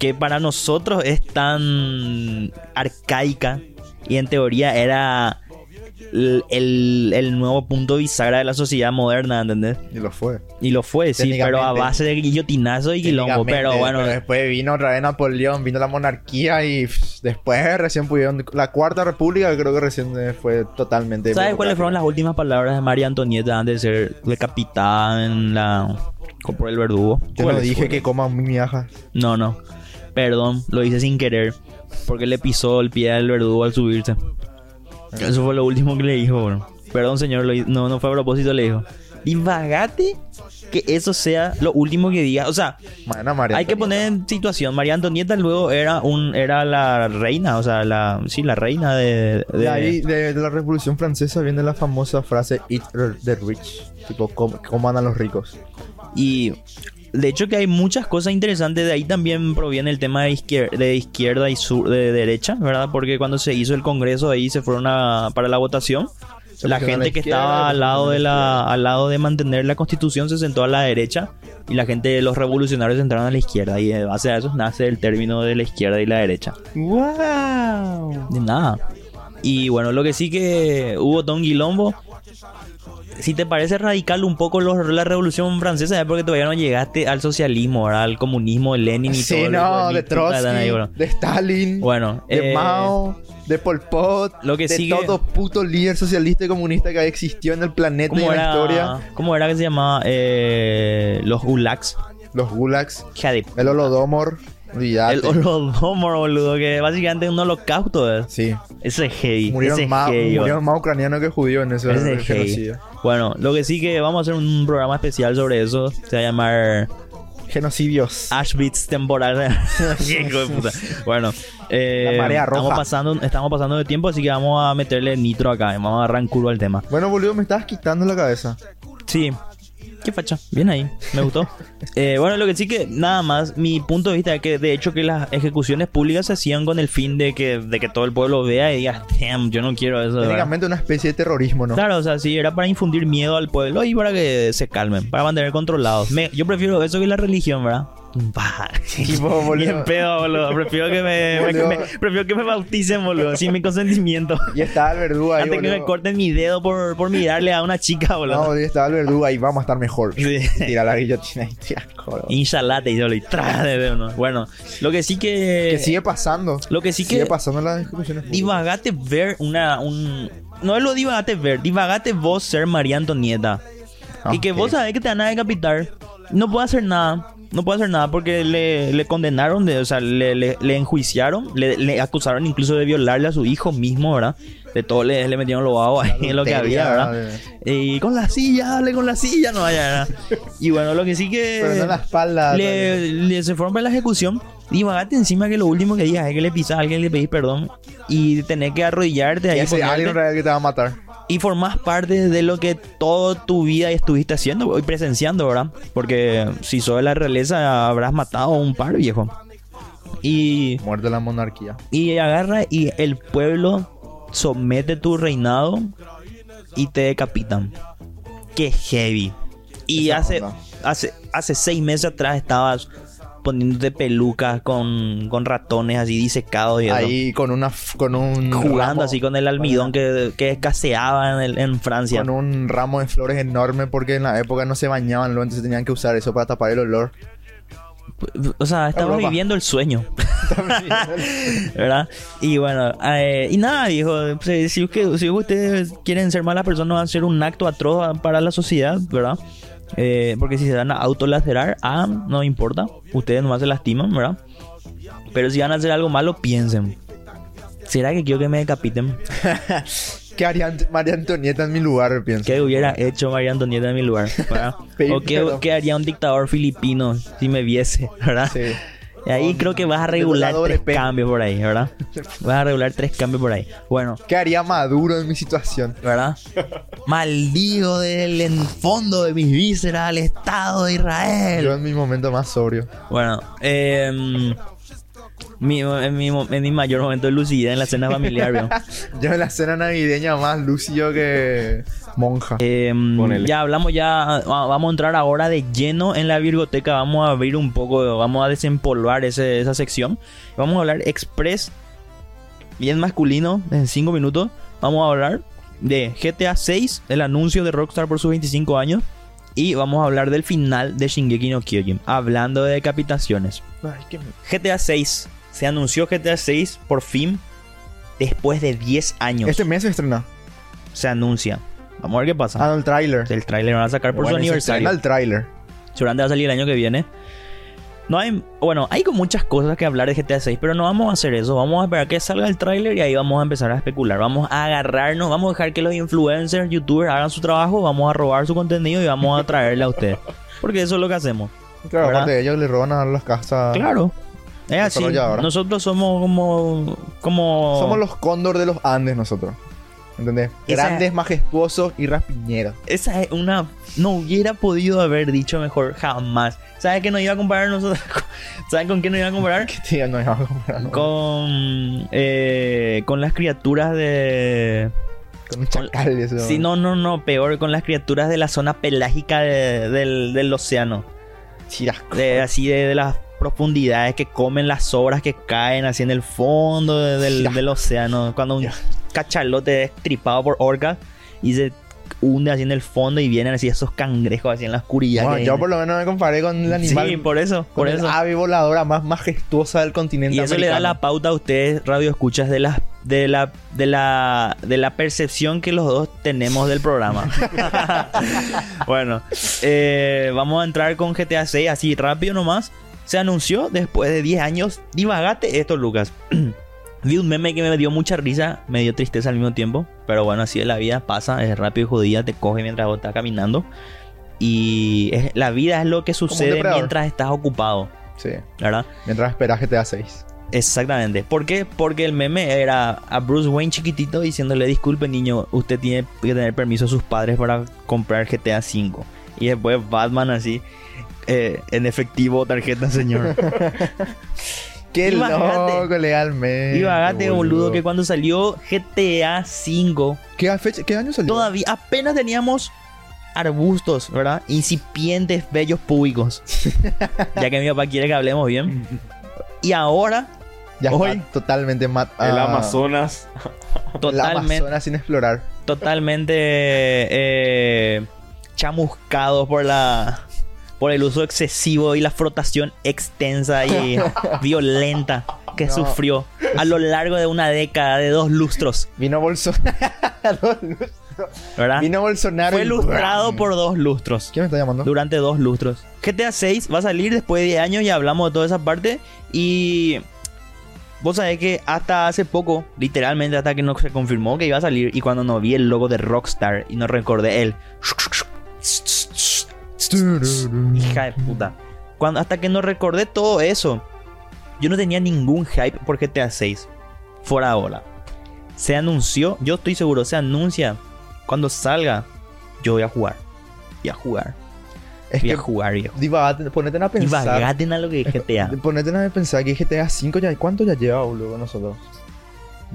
[SPEAKER 1] que para nosotros es tan arcaica y en teoría era el, el- el nuevo punto bisagra de la sociedad moderna, ¿entendés?
[SPEAKER 2] Y lo fue.
[SPEAKER 1] Y lo fue, sí, pero a base de guillotinazo y quilombo. Pero bueno,
[SPEAKER 2] después vino otra vez Napoleón, vino la monarquía y pff, después recién pudieron. La cuarta república creo que recién eh, fue totalmente.
[SPEAKER 1] ¿Sabes cuáles fueron las últimas palabras de María Antonieta antes de ser decapitada en la por el verdugo?
[SPEAKER 2] Yo no
[SPEAKER 1] ¿Cuáles
[SPEAKER 2] dije
[SPEAKER 1] fueron?
[SPEAKER 2] que coman migajas.
[SPEAKER 1] No, no. Perdón, lo hice sin querer. Porque le pisó el pie al verdugo al subirse. Eso fue lo último que le dijo, bro. Perdón, señor, lo no, no fue a propósito, le dijo. Divagate que eso sea lo último que diga. O sea,
[SPEAKER 2] María
[SPEAKER 1] hay que poner en situación. María Antonieta luego era un era la reina, o sea, la sí, la reina de, de-
[SPEAKER 2] De ahí, de, de la Revolución Francesa, viene la famosa frase Eat the rich. Tipo, com- coman a los ricos.
[SPEAKER 1] Y de hecho que hay muchas cosas interesantes. De ahí también proviene el tema de izquierda, de izquierda y sur, de derecha, ¿verdad? Porque cuando se hizo el congreso ahí se fueron a, para la votación. La gente que estaba al lado de
[SPEAKER 2] la,
[SPEAKER 1] al lado de mantener la constitución se sentó a la derecha y la gente de los revolucionarios se entraron a la izquierda y de base a eso nace el término de la izquierda y la derecha.
[SPEAKER 7] ¡Wow!
[SPEAKER 1] De nada. Y bueno, lo que sí que hubo Don Guilombo. Si te parece radical un poco los- la revolución francesa, es porque todavía no llegaste al socialismo, ¿verdad? al comunismo, de Lenin y todo.
[SPEAKER 2] Sí, no, de Trotsky,
[SPEAKER 1] ahí, bueno.
[SPEAKER 2] de Stalin,
[SPEAKER 1] Bueno,
[SPEAKER 2] de
[SPEAKER 1] eh,
[SPEAKER 2] Mao, de Pol Pot,
[SPEAKER 1] lo que
[SPEAKER 2] de
[SPEAKER 1] sigue-
[SPEAKER 2] todo puto líder socialista y comunista que existió en el planeta y
[SPEAKER 1] ¿Cómo
[SPEAKER 2] en la historia.
[SPEAKER 1] ¿Cómo era que se llamaba? Eh, los gulags.
[SPEAKER 2] Los gulags, el holodomor, olvidate.
[SPEAKER 1] El holodomor, boludo, que básicamente es un holocausto. ¿eh?
[SPEAKER 2] Sí,
[SPEAKER 1] Ese es heavy.
[SPEAKER 2] murieron,
[SPEAKER 1] ese
[SPEAKER 2] más,
[SPEAKER 1] heavy,
[SPEAKER 2] murieron más ucranianos que judíos en ese
[SPEAKER 1] Ese
[SPEAKER 2] genocidio.
[SPEAKER 1] Bueno, lo que sí que vamos a hacer un programa especial sobre eso. Se va a llamar
[SPEAKER 2] Genocidios.
[SPEAKER 1] Auschwitz temporal. [LAUGHS] [LAUGHS] Bueno, eh,
[SPEAKER 2] La marea roja.
[SPEAKER 1] Estamos pasando, estamos pasando de tiempo, así que vamos a meterle nitro acá. Vamos a agarrar en curva al tema.
[SPEAKER 2] Bueno, boludo, me estabas quitando la cabeza.
[SPEAKER 1] Sí. Qué facha. Bien ahí. Me gustó. [LAUGHS] Eh, bueno, lo que sí que nada más, mi punto de vista es que de hecho que las ejecuciones públicas se hacían con el fin de que, de que todo el pueblo vea y diga, damn, yo no quiero eso. ¿verdad?".
[SPEAKER 2] Técnicamente una especie de terrorismo, ¿no?
[SPEAKER 1] Claro, o sea, sí, era para infundir miedo al pueblo y para que se calmen, para mantener controlados. Me- yo prefiero eso que la religión, ¿verdad? Bah,
[SPEAKER 2] Tipo, boludo.
[SPEAKER 1] Ni en pedo, boludo. Prefiero que me,
[SPEAKER 2] Boludo.
[SPEAKER 1] me- prefiero que me bauticen, boludo, sin mi consentimiento.
[SPEAKER 2] Y estaba el verdugo ahí,
[SPEAKER 1] Antes que me corten mi dedo por, por mirarle a una chica,
[SPEAKER 2] No,
[SPEAKER 1] boludo.
[SPEAKER 2] boludo, estaba el verdugo ahí, vamos a estar mejor.
[SPEAKER 1] Sí.
[SPEAKER 2] Tira la guillotina y tira coro.
[SPEAKER 1] Inshallah te hizo y tras de dedo, ¿no? Bueno, lo que sí que.
[SPEAKER 2] Que sigue pasando.
[SPEAKER 1] Lo que sí
[SPEAKER 2] Sigue
[SPEAKER 1] que.
[SPEAKER 2] pasando en las públicas.
[SPEAKER 1] Divagate ver una. Un, no es lo divagate ver, divagate vos ser María Antonieta. Y que vos sabés que te van a decapitar. No puede hacer nada. No puede hacer nada porque le, le condenaron, de, o sea, le, le, le enjuiciaron, le, le acusaron incluso de violarle a su hijo mismo, ¿verdad? De todo le, le metieron los babos ahí en lo que había, ¿verdad? Y con la silla, dale con la silla, no vaya, ¿verdad? Y bueno, lo que sí que...
[SPEAKER 2] Pero no en la espalda.
[SPEAKER 1] le, se fueron para la ejecución y vagate encima que lo último que digas es que le pisas a alguien y le pedís perdón y tenés que arrodillarte
[SPEAKER 2] Y
[SPEAKER 1] ahí
[SPEAKER 2] ese
[SPEAKER 1] ponerte,
[SPEAKER 2] alguien que te va a matar.
[SPEAKER 1] Y formás parte de lo que toda tu vida estuviste haciendo y presenciando, ¿verdad? Porque si sos de la realeza habrás matado a un par, viejo. Y,
[SPEAKER 2] Muerte la monarquía.
[SPEAKER 1] y agarra y el pueblo somete tu reinado y te decapitan. Qué heavy. Y
[SPEAKER 2] Esa
[SPEAKER 1] hace,
[SPEAKER 2] onda.
[SPEAKER 1] hace, hace seis meses atrás estabas poniéndote pelucas con, con ratones así disecados y eso.
[SPEAKER 2] Ahí con una con un
[SPEAKER 1] jugando
[SPEAKER 2] ramo-
[SPEAKER 1] así con el almidón que, que escaseaba en, el- en Francia.
[SPEAKER 2] con un ramo de flores enorme porque en la época no se bañaban, luego entonces tenían que usar eso para tapar el olor.
[SPEAKER 1] O sea, estaba viviendo el sueño. [LAUGHS] ¿Verdad? Y bueno, eh, y nada, viejo. Si, si, si ustedes quieren ser malas personas, van a hacer un acto atroz para la sociedad, ¿verdad? Eh, porque si se van a autolacerar, ah, no importa. Ustedes nomás se lastiman, ¿verdad? Pero si van a hacer algo malo, piensen. ¿Será que quiero que me decapiten? [LAUGHS]
[SPEAKER 2] ¿Qué haría María Antonieta en mi lugar, pienso?
[SPEAKER 1] ¿Qué hubiera hecho María Antonieta en mi lugar? [LAUGHS] ¿O qué, qué haría un dictador filipino si me viese? ¿Verdad?
[SPEAKER 2] Sí.
[SPEAKER 1] Y ahí creo que vas a regular tres
[SPEAKER 2] P.
[SPEAKER 1] cambios por ahí, ¿verdad? [LAUGHS] Vas a regular tres cambios por ahí. Bueno,
[SPEAKER 2] ¿Qué haría Maduro en mi situación?
[SPEAKER 1] ¿verdad? [LAUGHS] Maldigo del en fondo de mis vísceras al Estado de
[SPEAKER 2] Yo
[SPEAKER 1] Israel.
[SPEAKER 2] en mi momento más sobrio.
[SPEAKER 1] Bueno, eh, mi, en, mi, en mi mayor momento de lucidez en la cena familiar. [LAUGHS]
[SPEAKER 2] Yo en la cena navideña más lúcido que monja.
[SPEAKER 1] Eh,
[SPEAKER 7] Ponele.
[SPEAKER 1] ya hablamos, ya va- vamos a entrar ahora de lleno en la virgoteca. Vamos a abrir un poco, vamos a desempolvar ese- esa sección. Vamos a hablar express, bien masculino, en 5 minutos. Vamos a hablar de GTA 6, el anuncio de Rockstar por sus 25 años. Y vamos a hablar del final de Shingeki no Kyojin, hablando de decapitaciones.
[SPEAKER 2] Ay, qué-
[SPEAKER 1] GTA 6, se anunció GTA 6 por fin, después de 10 años.
[SPEAKER 2] Este mes se estrena.
[SPEAKER 1] Se anuncia. Vamos a ver qué pasa.
[SPEAKER 2] Ah, no, el tráiler.
[SPEAKER 1] El tráiler van a sacar por
[SPEAKER 2] Bueno,
[SPEAKER 1] su
[SPEAKER 2] se
[SPEAKER 1] aniversario.
[SPEAKER 2] estrena el tráiler.
[SPEAKER 1] Seguramente va a salir el año que viene. No hay, bueno, hay con muchas cosas que hablar de GTA 6, pero no vamos a hacer eso. Vamos a esperar que salga el tráiler y ahí vamos a empezar a especular. Vamos a agarrarnos, vamos a dejar que los influencers, youtubers hagan su trabajo, vamos a robar su contenido y vamos a traerle a ustedes. Porque eso es lo que hacemos.
[SPEAKER 2] Claro,
[SPEAKER 1] ¿Verdad?
[SPEAKER 2] aparte de ellos le roban a las casas.
[SPEAKER 1] Claro. Es así. Nosotros somos como como
[SPEAKER 2] Somos los cóndor de los Andes nosotros. ¿Entendés?
[SPEAKER 1] Esa-
[SPEAKER 2] Grandes, majestuosos y raspiñeros.
[SPEAKER 1] Esa es una. No hubiera podido haber dicho mejor jamás. ¿Sabes qué nos iba a comparar nosotros? [LAUGHS] ¿Saben con qué nos [LAUGHS] iba a comparar? Con. eh, con las criaturas de.
[SPEAKER 2] Con chacal eso.
[SPEAKER 1] Sí, no, no, no. Peor con las criaturas de la zona pelágica de- del, del océano. De, así de, de las profundidades que comen las sobras que caen así en el fondo de- del, océano. Cuando un cachalote es tripado por orcas y se hunde así en el fondo y vienen así esos cangrejos así en la oscuridad.
[SPEAKER 2] Bueno, yo por lo menos me comparé con el animal.
[SPEAKER 1] Sí, por eso,
[SPEAKER 2] con
[SPEAKER 1] por
[SPEAKER 2] el
[SPEAKER 1] eso.
[SPEAKER 2] ave voladora más majestuosa del continente
[SPEAKER 1] Y eso le da la pauta a ustedes, radio escuchas, de la, de la, de la, de la percepción que los dos tenemos del programa. [LAUGHS] [LAUGHS] bueno, eh, vamos a entrar con GTA 6 así rápido nomás. Se anunció después de 10 años. Divagate esto, Lucas. [CLEARS THROAT] Vi un meme que me dio mucha risa, me dio tristeza al mismo tiempo. Pero bueno, así es la vida, pasa, es rápido y jodida, te coge mientras vos estás caminando. Y es- la vida es lo que sucede mientras estás ocupado,
[SPEAKER 2] Sí.
[SPEAKER 1] ¿verdad?
[SPEAKER 2] Mientras esperas GTA 6.
[SPEAKER 1] Exactamente. ¿Por qué? Porque el meme era a Bruce Wayne chiquitito diciéndole, disculpe niño, usted tiene que tener permiso de sus padres para comprar GTA V. Y después Batman así, eh, en efectivo, tarjeta señor. [LAUGHS]
[SPEAKER 2] Qué
[SPEAKER 1] Imagínate.
[SPEAKER 2] loco legalmente.
[SPEAKER 1] y vagate, boludo, que cuando salió GTA V,
[SPEAKER 2] ¿Qué, fecha, ¿Qué año salió?
[SPEAKER 1] todavía apenas teníamos arbustos, ¿verdad? Incipientes, bellos públicos. [LAUGHS] ya que mi papá quiere que hablemos bien. Y ahora,
[SPEAKER 2] Ya
[SPEAKER 1] Hoy-
[SPEAKER 2] está totalmente mat
[SPEAKER 7] El
[SPEAKER 2] ah,
[SPEAKER 7] Amazonas.
[SPEAKER 2] El
[SPEAKER 1] totalmente...
[SPEAKER 2] Amazonas sin explorar.
[SPEAKER 1] totalmente eh, chamuscados por la por el uso excesivo y la frotación extensa y [LAUGHS] violenta que
[SPEAKER 2] No.
[SPEAKER 1] sufrió a lo largo de una década de dos lustros,
[SPEAKER 2] Vino Bolsonaro. [LAUGHS]
[SPEAKER 1] ¿verdad?
[SPEAKER 2] Vino Bolsonaro.
[SPEAKER 1] Fue lustrado por dos lustros.
[SPEAKER 2] ¿Quién me está llamando?
[SPEAKER 1] Durante dos lustros. GTA 6 va a salir después de 10 años, ya hablamos de toda esa parte. Y vos sabés que hasta hace poco, literalmente hasta que no se confirmó que iba a salir, y cuando no vi el logo de Rockstar y no recordé el. Hija de puta. Cuando, hasta que no recordé todo eso, yo no tenía ningún hype por GTA 6. Fuera ahora. Se anunció, yo estoy seguro, se anuncia. Cuando salga, yo voy a jugar. Voy a jugar.
[SPEAKER 2] Es
[SPEAKER 1] Voy
[SPEAKER 2] que
[SPEAKER 1] a jugar, viejo.
[SPEAKER 2] divagate, ponete a
[SPEAKER 1] Y
[SPEAKER 2] pensar.
[SPEAKER 1] vagaten a lo que es GTA.
[SPEAKER 2] Ponete a pensar que GTA 5 ya. ¿Cuánto ya lleva, boludo, nosotros?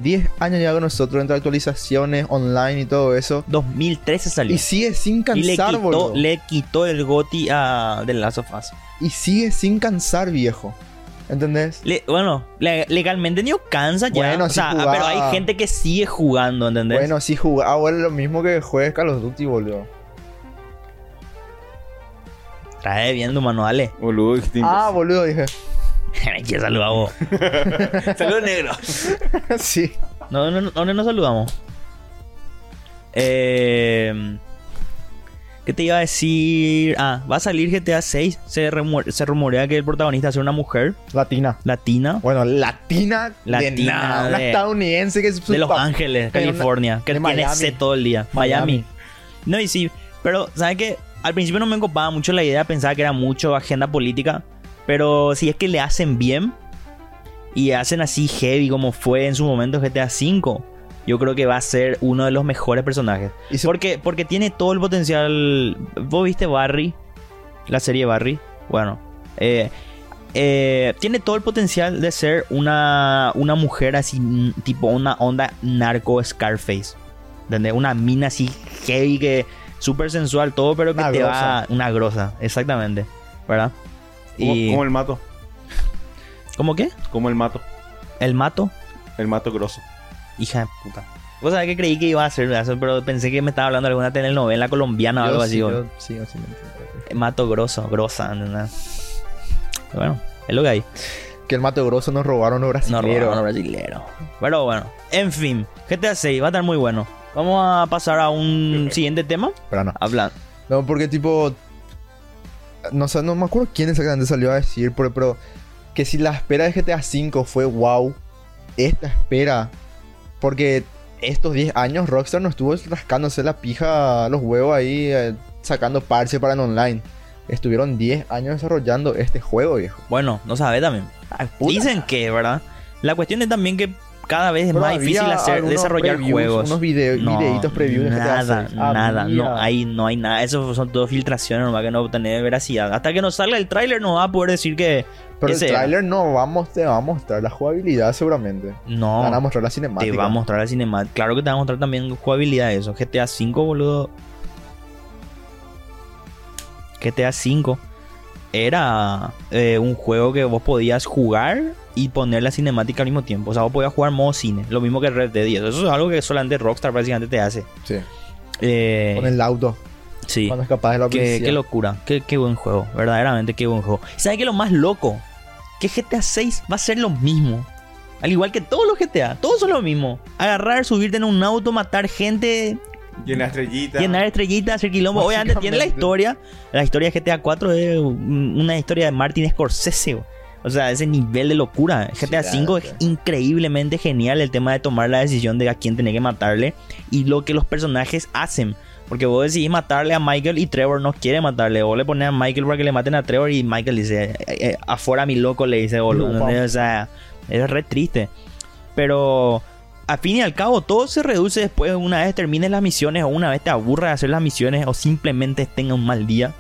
[SPEAKER 2] 10 años ya con nosotros entre actualizaciones online y todo eso.
[SPEAKER 1] 2013 salió.
[SPEAKER 2] Y sigue sin
[SPEAKER 1] Y le
[SPEAKER 2] cansar,
[SPEAKER 1] quitó,
[SPEAKER 2] boludo.
[SPEAKER 1] le quitó el GOTI a The Last of Us.
[SPEAKER 2] Y sigue sin cansar, viejo. ¿Entendés?
[SPEAKER 1] Le- bueno, le- legalmente ni cansa ya.
[SPEAKER 2] Bueno,
[SPEAKER 1] o sea,
[SPEAKER 2] jugaba-
[SPEAKER 1] pero hay gente que sigue jugando, ¿entendés?
[SPEAKER 2] Bueno, si jugaba ahora es lo mismo que juegues Call of Duty, boludo.
[SPEAKER 1] Trae bien tu manuales.
[SPEAKER 7] Boludo, distinto.
[SPEAKER 2] Ah, boludo, dije.
[SPEAKER 1] Que saluda a vos.
[SPEAKER 7] Saludos negro. [LAUGHS]
[SPEAKER 2] sí.
[SPEAKER 1] No, no, no, ¿dónde nos saludamos? Eh, ¿Qué te iba a decir? Ah, va a salir GTA 6. Se, rumor- se rumorea que el protagonista ser una mujer
[SPEAKER 2] Latina.
[SPEAKER 1] latina
[SPEAKER 2] Bueno, latina, de
[SPEAKER 1] Latina
[SPEAKER 2] nada. Una
[SPEAKER 1] de-
[SPEAKER 2] estadounidense que es
[SPEAKER 1] de Los Ángeles,
[SPEAKER 2] de una-
[SPEAKER 1] California, que
[SPEAKER 2] de
[SPEAKER 1] tiene sed todo el día. Miami.
[SPEAKER 2] Miami.
[SPEAKER 1] No, y sí, pero ¿sabes qué? Al principio no me copaba mucho la idea, pensaba que era mucho agenda política, pero si es que le hacen bien y hacen así heavy como fue en su momento GTA V, yo creo que va a ser uno de los mejores personajes.
[SPEAKER 2] Y su-
[SPEAKER 1] Porque, porque tiene todo el potencial. ¿Vos viste Barry? La serie Barry. Bueno. eh, eh, tiene todo el potencial de ser una, una mujer así, tipo una onda narco Scarface. ¿Entendés? Una mina así heavy que súper sensual todo, pero que
[SPEAKER 2] Una
[SPEAKER 1] te va una grosa, exactamente, ¿verdad?
[SPEAKER 7] Como,
[SPEAKER 1] Y
[SPEAKER 7] como el mato.
[SPEAKER 1] ¿Cómo qué?
[SPEAKER 7] Como el mato.
[SPEAKER 1] El mato,
[SPEAKER 7] El mato grosso.
[SPEAKER 1] hija de puta. Vos sabés que creí que iba a ser eso, pero pensé que me estaba hablando de alguna telenovela colombiana o algo
[SPEAKER 2] sí,
[SPEAKER 1] así.
[SPEAKER 2] yo sí, yo sí me entiendo.
[SPEAKER 1] Mato grosso, grosa, ¿entendés? Bueno, es lo que hay.
[SPEAKER 2] Que el mato grosso nos robaron los
[SPEAKER 1] No
[SPEAKER 2] brasileños.
[SPEAKER 1] robaron a brasilero. Pero bueno, en fin, GTA 6 va a estar muy bueno. Vamos a pasar a un siguiente tema.
[SPEAKER 2] Pero no.
[SPEAKER 1] Hablan.
[SPEAKER 2] No, porque tipo. No sé, no me acuerdo quién exactamente salió a decir, pero, pero que si la espera de GTA V fue wow, esta espera. Porque estos 10 años Rockstar no estuvo rascándose la pija, los huevos ahí, eh, sacando parche para el online. Estuvieron 10 años desarrollando este juego, viejo.
[SPEAKER 1] Bueno, no sabe también.
[SPEAKER 2] puta.
[SPEAKER 1] Dicen que, ¿verdad? La cuestión es también que cada vez es
[SPEAKER 2] Pero
[SPEAKER 1] más difícil hacer, desarrollar
[SPEAKER 2] previews,
[SPEAKER 1] juegos.
[SPEAKER 2] unos video- videitos previews de
[SPEAKER 1] Nada,
[SPEAKER 2] 6.
[SPEAKER 1] nada,
[SPEAKER 2] Había.
[SPEAKER 1] no hay, no hay nada. Eso son todo filtraciones, nomás que no tener veracidad. Hasta que nos salga el tráiler no va a poder decir que
[SPEAKER 2] Pero
[SPEAKER 1] ese
[SPEAKER 2] el tráiler no vamos, te va a mostrar la jugabilidad seguramente.
[SPEAKER 1] No.
[SPEAKER 2] Van a mostrar la
[SPEAKER 1] Te
[SPEAKER 2] cinemática.
[SPEAKER 1] va a mostrar la cinemática. Claro que te va a mostrar también jugabilidad eso. GTA V, boludo. GTA V era eh, un juego que vos podías jugar y poner la cinemática al mismo tiempo. O sea, vos podías jugar modo cine. Lo mismo que Red Dead 10. Eso es algo que solamente Rockstar prácticamente te hace.
[SPEAKER 2] Sí.
[SPEAKER 1] Eh,
[SPEAKER 2] Con el auto.
[SPEAKER 1] sí.
[SPEAKER 2] Cuando escapas de la
[SPEAKER 1] Qué, qué locura. Qué, qué buen juego. Verdaderamente qué buen juego. ¿Y ¿Sabes qué es lo más loco? Que GTA 6 va a ser lo mismo. Al igual que todos los GTA. Todos son lo mismo. Agarrar, subirte en un auto, matar gente,
[SPEAKER 7] Llena estrellita.
[SPEAKER 1] llenar estrellitas, hacer quilombo. Obviamente tiene la historia. La historia de GTA 4 es un- una historia de Martin Scorsese. O sea, ese nivel de locura. GTA
[SPEAKER 2] Sí,
[SPEAKER 1] 5
[SPEAKER 2] claro.
[SPEAKER 1] es increíblemente genial el tema de tomar la decisión de a quién tenés que matarle y lo que los personajes hacen. Porque vos decidís matarle a Michael y Trevor no quiere matarle. Vos le pones a Michael para que le maten a Trevor y Michael dice, "Eh, eh, afuera mi loco, le dice, boludo. O sea, es re triste. Pero al fin y al cabo, todo se reduce después, una vez termines las misiones o una vez te aburra de hacer las misiones o simplemente tenga un mal día.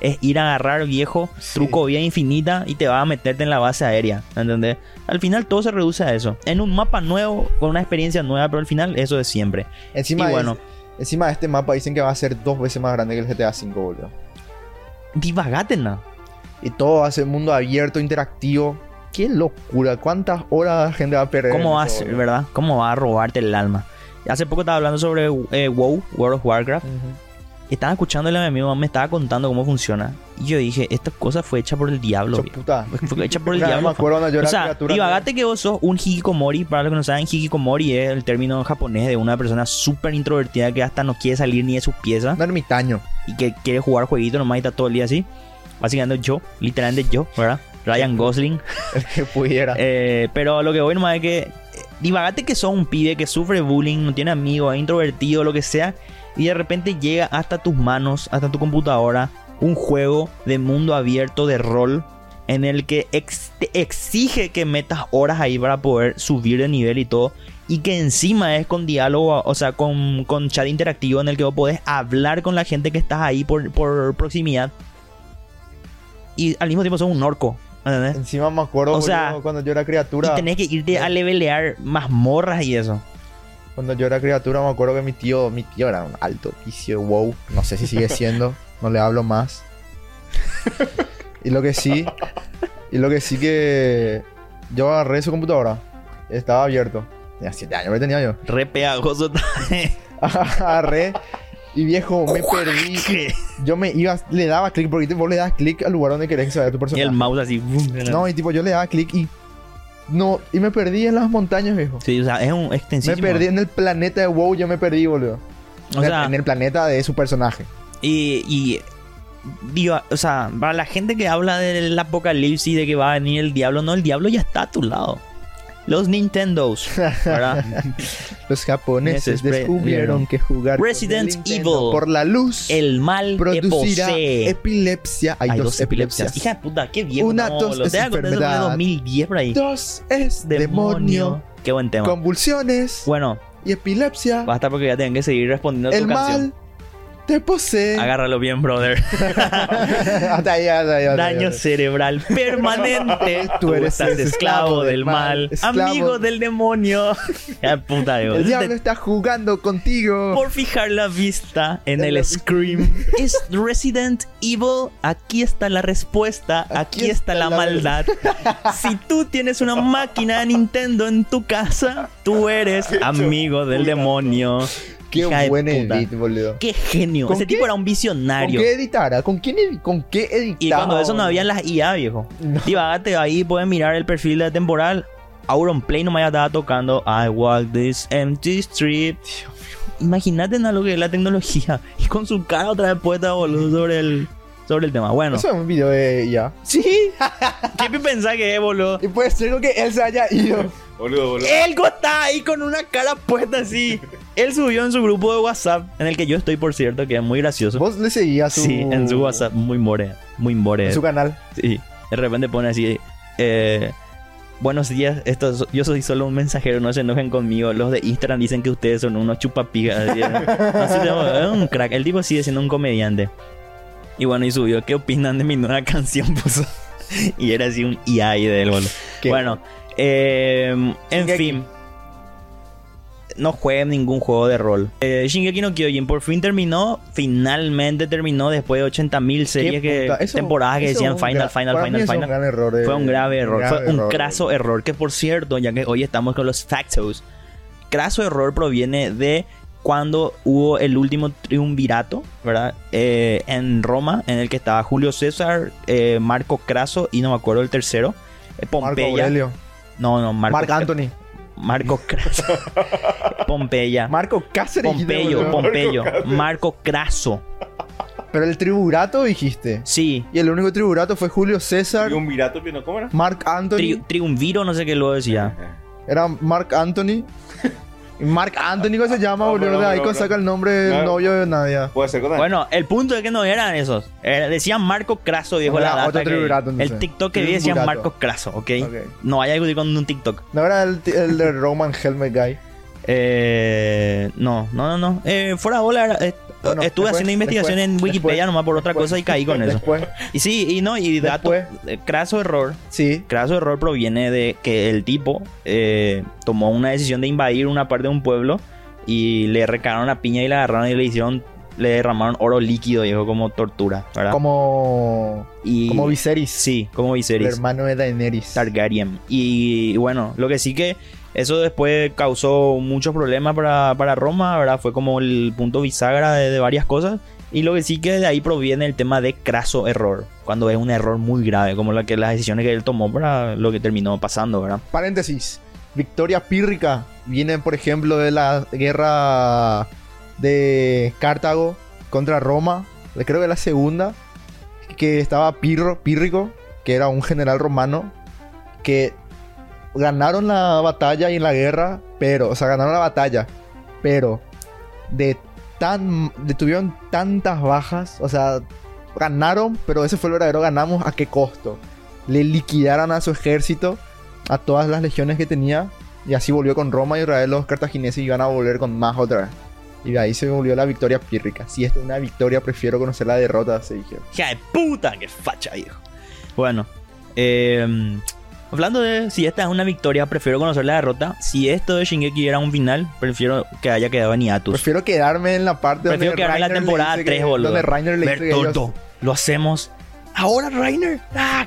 [SPEAKER 1] Es ir a agarrar viejo,
[SPEAKER 2] Sí.
[SPEAKER 1] truco vía infinita y te va a meterte en la base aérea. ¿Entendés? Al final todo se reduce a eso. En un mapa nuevo, con una experiencia nueva, pero al final eso es siempre.
[SPEAKER 2] Encima,
[SPEAKER 1] y
[SPEAKER 2] de-
[SPEAKER 1] bueno.
[SPEAKER 2] encima de este mapa dicen que va a ser dos veces más grande que el GTA V, boludo.
[SPEAKER 1] Divagate, ¿no?
[SPEAKER 2] Y todo va a ser mundo abierto, interactivo. Qué locura. ¿Cuántas horas la gente va a perder?
[SPEAKER 1] ¿Cómo
[SPEAKER 2] en
[SPEAKER 1] va a
[SPEAKER 2] eso,
[SPEAKER 1] ser,
[SPEAKER 2] boludo?
[SPEAKER 1] verdad? ¿Cómo va a robarte el alma? Hace poco estaba hablando sobre eh, WoW, World of Warcraft. Estaba escuchándole a mi amigo, me estaba contando cómo funciona. Y yo dije, esta cosa fue hecha por el diablo.
[SPEAKER 2] Puta.
[SPEAKER 1] Fue hecha por el [LAUGHS] diablo. o sea, divagate que vos sos un hikikomori. Para los que no saben, hikikomori es el término japonés de una persona súper introvertida que hasta no quiere salir ni de sus piezas
[SPEAKER 2] Un ermitaño.
[SPEAKER 1] y que quiere jugar jueguito nomás y está todo el día así. Básicamente yo, literalmente yo, ¿verdad? Ryan Gosling. [LAUGHS]
[SPEAKER 2] El que pudiera.
[SPEAKER 1] Eh, pero lo que voy nomás es que divagate que sos un pibe que sufre bullying, no tiene amigos, es introvertido, lo que sea, y de repente llega hasta tus manos, hasta tu computadora, un juego de mundo abierto de rol en el que ex- te exige que metas horas ahí para poder subir de nivel y todo. Y que encima es con diálogo, o sea, con, con chat interactivo en el que vos podés hablar con la gente que estás ahí por, por proximidad. Y al mismo tiempo sos un orco. ¿Entendés?
[SPEAKER 2] Encima me acuerdo
[SPEAKER 1] O
[SPEAKER 2] boludo,
[SPEAKER 1] sea,
[SPEAKER 2] cuando yo era criatura.
[SPEAKER 1] Y tenés que irte a levelear mazmorras y eso.
[SPEAKER 2] Cuando yo era criatura me acuerdo que mi tío, mi tío era un alto vicio WoW. No sé si sigue [LAUGHS] siendo. no le hablo más. y lo que sí. Y lo que sí que. Yo agarré su computadora. Estaba abierto. Tenía 7 años, ¿qué tenía yo?
[SPEAKER 1] Re pegajoso. [LAUGHS] [LAUGHS]
[SPEAKER 2] agarré. Y viejo, me perdí. Yo me iba, le daba clic, porque vos le das clic al lugar donde querés que se vaya tu
[SPEAKER 1] y
[SPEAKER 2] personaje.
[SPEAKER 1] el mouse así.
[SPEAKER 2] No, y tipo, yo le daba clic y. No, y me perdí en las montañas, viejo.
[SPEAKER 1] Sí, o sea, es un
[SPEAKER 2] Me
[SPEAKER 1] extensísimo.
[SPEAKER 2] perdí en el planeta de WoW, yo me perdí, boludo.
[SPEAKER 1] O
[SPEAKER 2] En el-
[SPEAKER 1] sea,
[SPEAKER 2] en el planeta de su personaje.
[SPEAKER 1] y, y digo, o sea, para la gente que habla del apocalipsis, de que va a venir el diablo, no, el diablo ya está a tu lado. Los Nintendos, [LAUGHS] ¿verdad?
[SPEAKER 2] Los japoneses descubrieron que jugar con
[SPEAKER 1] Resident
[SPEAKER 2] el
[SPEAKER 1] Evil.
[SPEAKER 2] por la luz
[SPEAKER 1] El mal
[SPEAKER 2] producirá epilepsia. Hay, dos, epilepsias.
[SPEAKER 1] Hija de puta, qué viejo.
[SPEAKER 2] Una
[SPEAKER 1] no, boludo.
[SPEAKER 2] es
[SPEAKER 1] Te das cuenta, eso fue de
[SPEAKER 2] enfermedad.
[SPEAKER 1] 2010 por ahí.
[SPEAKER 2] Dos es demonio.
[SPEAKER 1] Qué buen tema.
[SPEAKER 2] Convulsiones
[SPEAKER 1] Bueno,
[SPEAKER 2] y epilepsia.
[SPEAKER 1] basta porque ya tienen que seguir respondiendo a tu
[SPEAKER 2] el
[SPEAKER 1] canción.
[SPEAKER 2] Mal te posee.
[SPEAKER 1] Agárralo bien, brother. [LAUGHS]
[SPEAKER 2] hasta ahí, hasta ahí, hasta ahí.
[SPEAKER 1] Daño cerebral permanente.
[SPEAKER 2] Tú eres
[SPEAKER 1] estás esclavo del mal.
[SPEAKER 2] esclavo.
[SPEAKER 1] Amigo del demonio. [LAUGHS] Puta.
[SPEAKER 2] El diablo
[SPEAKER 1] Te-
[SPEAKER 2] está jugando contigo.
[SPEAKER 1] Por fijar la vista en el
[SPEAKER 2] la-
[SPEAKER 1] Scream. [LAUGHS] ¿Es Resident Evil? Aquí está la respuesta. Aquí, está, la, maldad. si tú tienes una máquina de Nintendo en tu casa, tú eres amigo del demonio.
[SPEAKER 2] Qué
[SPEAKER 1] Hija de
[SPEAKER 2] buen
[SPEAKER 1] puta.
[SPEAKER 2] edit, boludo.
[SPEAKER 1] Qué genio.
[SPEAKER 2] ¿Con
[SPEAKER 1] Ese
[SPEAKER 2] qué?
[SPEAKER 1] tipo era un
[SPEAKER 2] ¿Con
[SPEAKER 1] visionario.
[SPEAKER 2] qué editara? ¿Con quién edi- con qué editaba?
[SPEAKER 1] Y cuando eso no
[SPEAKER 2] boludo?
[SPEAKER 1] había las IA, viejo.
[SPEAKER 2] No.
[SPEAKER 1] Divagate ahí, pueden mirar el perfil de temporal. Auron Play nomás ya estaba tocando I walk this empty street. Imagínate en lo que es la tecnología. Y con su cara otra vez puesta, boludo, sobre el, sobre el tema. Bueno.
[SPEAKER 2] Eso es un video de ya.
[SPEAKER 1] Sí. [LAUGHS] ¿Qué pensás que es, boludo?
[SPEAKER 2] Y puede ser que él se haya ido.
[SPEAKER 7] Boludo, boludo.
[SPEAKER 1] Él está ahí con una cara puesta así. Él subió en su grupo de WhatsApp, en el que yo estoy, por cierto, que es muy gracioso.
[SPEAKER 2] Vos le seguías su...
[SPEAKER 1] Sí, en su WhatsApp, muy more, muy more.
[SPEAKER 2] en su canal.
[SPEAKER 1] Sí, de repente pone así, eh, Buenos días, esto, es- yo soy solo un mensajero, no se enojen conmigo. Los de Instagram dicen que ustedes son unos chupapigas. Así, [LAUGHS] así de- es un crack. El tipo sigue siendo un comediante. Y bueno, y subió, ¿qué opinan de mi nueva [LAUGHS] canción? Puso. Y era así un IAI del boludo.
[SPEAKER 2] ¿Qué?
[SPEAKER 1] Bueno, eh, en
[SPEAKER 2] Shingeki.
[SPEAKER 1] fin. No jueguen ningún juego de rol. Eh, Shingeki no Kyojin por fin terminó. Finalmente terminó después de 80.000 series que,
[SPEAKER 2] eso-
[SPEAKER 1] temporadas que decían Final, Final, Final, Final.
[SPEAKER 2] un gran error, eh,
[SPEAKER 1] Fue un grave error.
[SPEAKER 2] grave
[SPEAKER 1] Fue un craso error. Que por cierto, ya que hoy estamos con los factos, craso error proviene de cuando hubo el último triunvirato, ¿verdad? Eh, en Roma, en el que estaba Julio César, eh, Marco Craso y no me acuerdo el tercero. eh,
[SPEAKER 2] Marco
[SPEAKER 1] Pompeya.
[SPEAKER 2] Aurelio.
[SPEAKER 1] No, no, Marco.
[SPEAKER 2] Marc Anthony.
[SPEAKER 1] Marco Craso. [LAUGHS] Pompeya.
[SPEAKER 2] Marco Cáceres.
[SPEAKER 1] Pompeyo. Pompeyo. Marco Craso.
[SPEAKER 2] Pero el triburato dijiste.
[SPEAKER 1] Sí.
[SPEAKER 2] Y el único triburato fue Julio César,
[SPEAKER 7] Y un virato, pero ¿cómo era?
[SPEAKER 2] Marc Anthony.
[SPEAKER 1] Tri- triunviro, no sé qué lo decía.
[SPEAKER 2] Era Marc Anthony. Y Marc Anthony, ¿cómo se llama,
[SPEAKER 7] No,
[SPEAKER 2] boludo? De ahí con saca el nombre del novio de Nadia.
[SPEAKER 7] Puede ser con
[SPEAKER 1] Bueno, el punto es que no eran esos. Era- decían Marco Craso, viejo.
[SPEAKER 2] Era
[SPEAKER 1] La data
[SPEAKER 2] otro
[SPEAKER 1] que- el TikTok que vi decía. Marco Craso, ¿ok?
[SPEAKER 2] Ok.
[SPEAKER 1] No vaya a discutir con un TikTok.
[SPEAKER 2] No era el de Roman Helmet Guy.
[SPEAKER 1] Eh, no, no, no, no. Eh, fuera de bola, era- eh,
[SPEAKER 2] Bueno,
[SPEAKER 1] estuve
[SPEAKER 2] después,
[SPEAKER 1] haciendo investigación
[SPEAKER 2] después,
[SPEAKER 1] en Wikipedia
[SPEAKER 2] después,
[SPEAKER 1] nomás por otra cosa y caí con eso. Y sí, y no, y dato. Eh, Craso error.
[SPEAKER 2] sí.
[SPEAKER 1] Craso error proviene de que el tipo eh, tomó una decisión de invadir una parte de un pueblo y le recargaron la piña y la agarraron y le hicieron, le derramaron oro líquido, dijo, como tortura, ¿verdad?
[SPEAKER 2] Como,
[SPEAKER 1] y,
[SPEAKER 2] como Viserys.
[SPEAKER 1] Sí, como
[SPEAKER 2] El
[SPEAKER 1] Viserys.
[SPEAKER 2] hermano de Daenerys.
[SPEAKER 1] Targaryen. Y bueno, lo que sí que eso después causó muchos problemas para, para Roma, ¿verdad? Fue como el punto bisagra de, varias cosas. Y lo que sí que de ahí proviene el tema de craso error. Cuando es un error muy grave, como las decisiones que él tomó para lo que terminó pasando, ¿verdad?
[SPEAKER 2] Paréntesis. Victoria pírrica viene, por ejemplo, de la guerra de Cartago contra Roma. Creo que la segunda. Que estaba Pirro, Pírrico, que era un general romano. Que ganaron la batalla y en la guerra. Pero, o sea, ganaron la batalla. Pero de tan. de- tuvieron tantas bajas. O sea, ganaron, pero ese fue el verdadero ganamos. ¿A qué costo? Le liquidaron a su ejército a todas las legiones que tenía. Y así volvió con Roma y Israel los cartagineses iban a volver con más otra vez. Y de ahí se volvió la victoria pírrica. Si esto es una victoria, prefiero conocer la derrota, se dijeron.
[SPEAKER 1] ¡Hija de puta! ¡Qué facha, viejo! Bueno, eh, hablando de si esta es una victoria, prefiero conocer la derrota. Si esto de Shingeki era un final, prefiero que haya quedado en hiatus.
[SPEAKER 2] Prefiero quedarme en la parte
[SPEAKER 1] Prefiero
[SPEAKER 2] donde
[SPEAKER 1] quedarme en la temporada
[SPEAKER 2] dice que-
[SPEAKER 1] 3, boludo.
[SPEAKER 2] Donde Reiner le dice ellos-
[SPEAKER 1] lo hacemos ahora, Reiner. ¡Ah!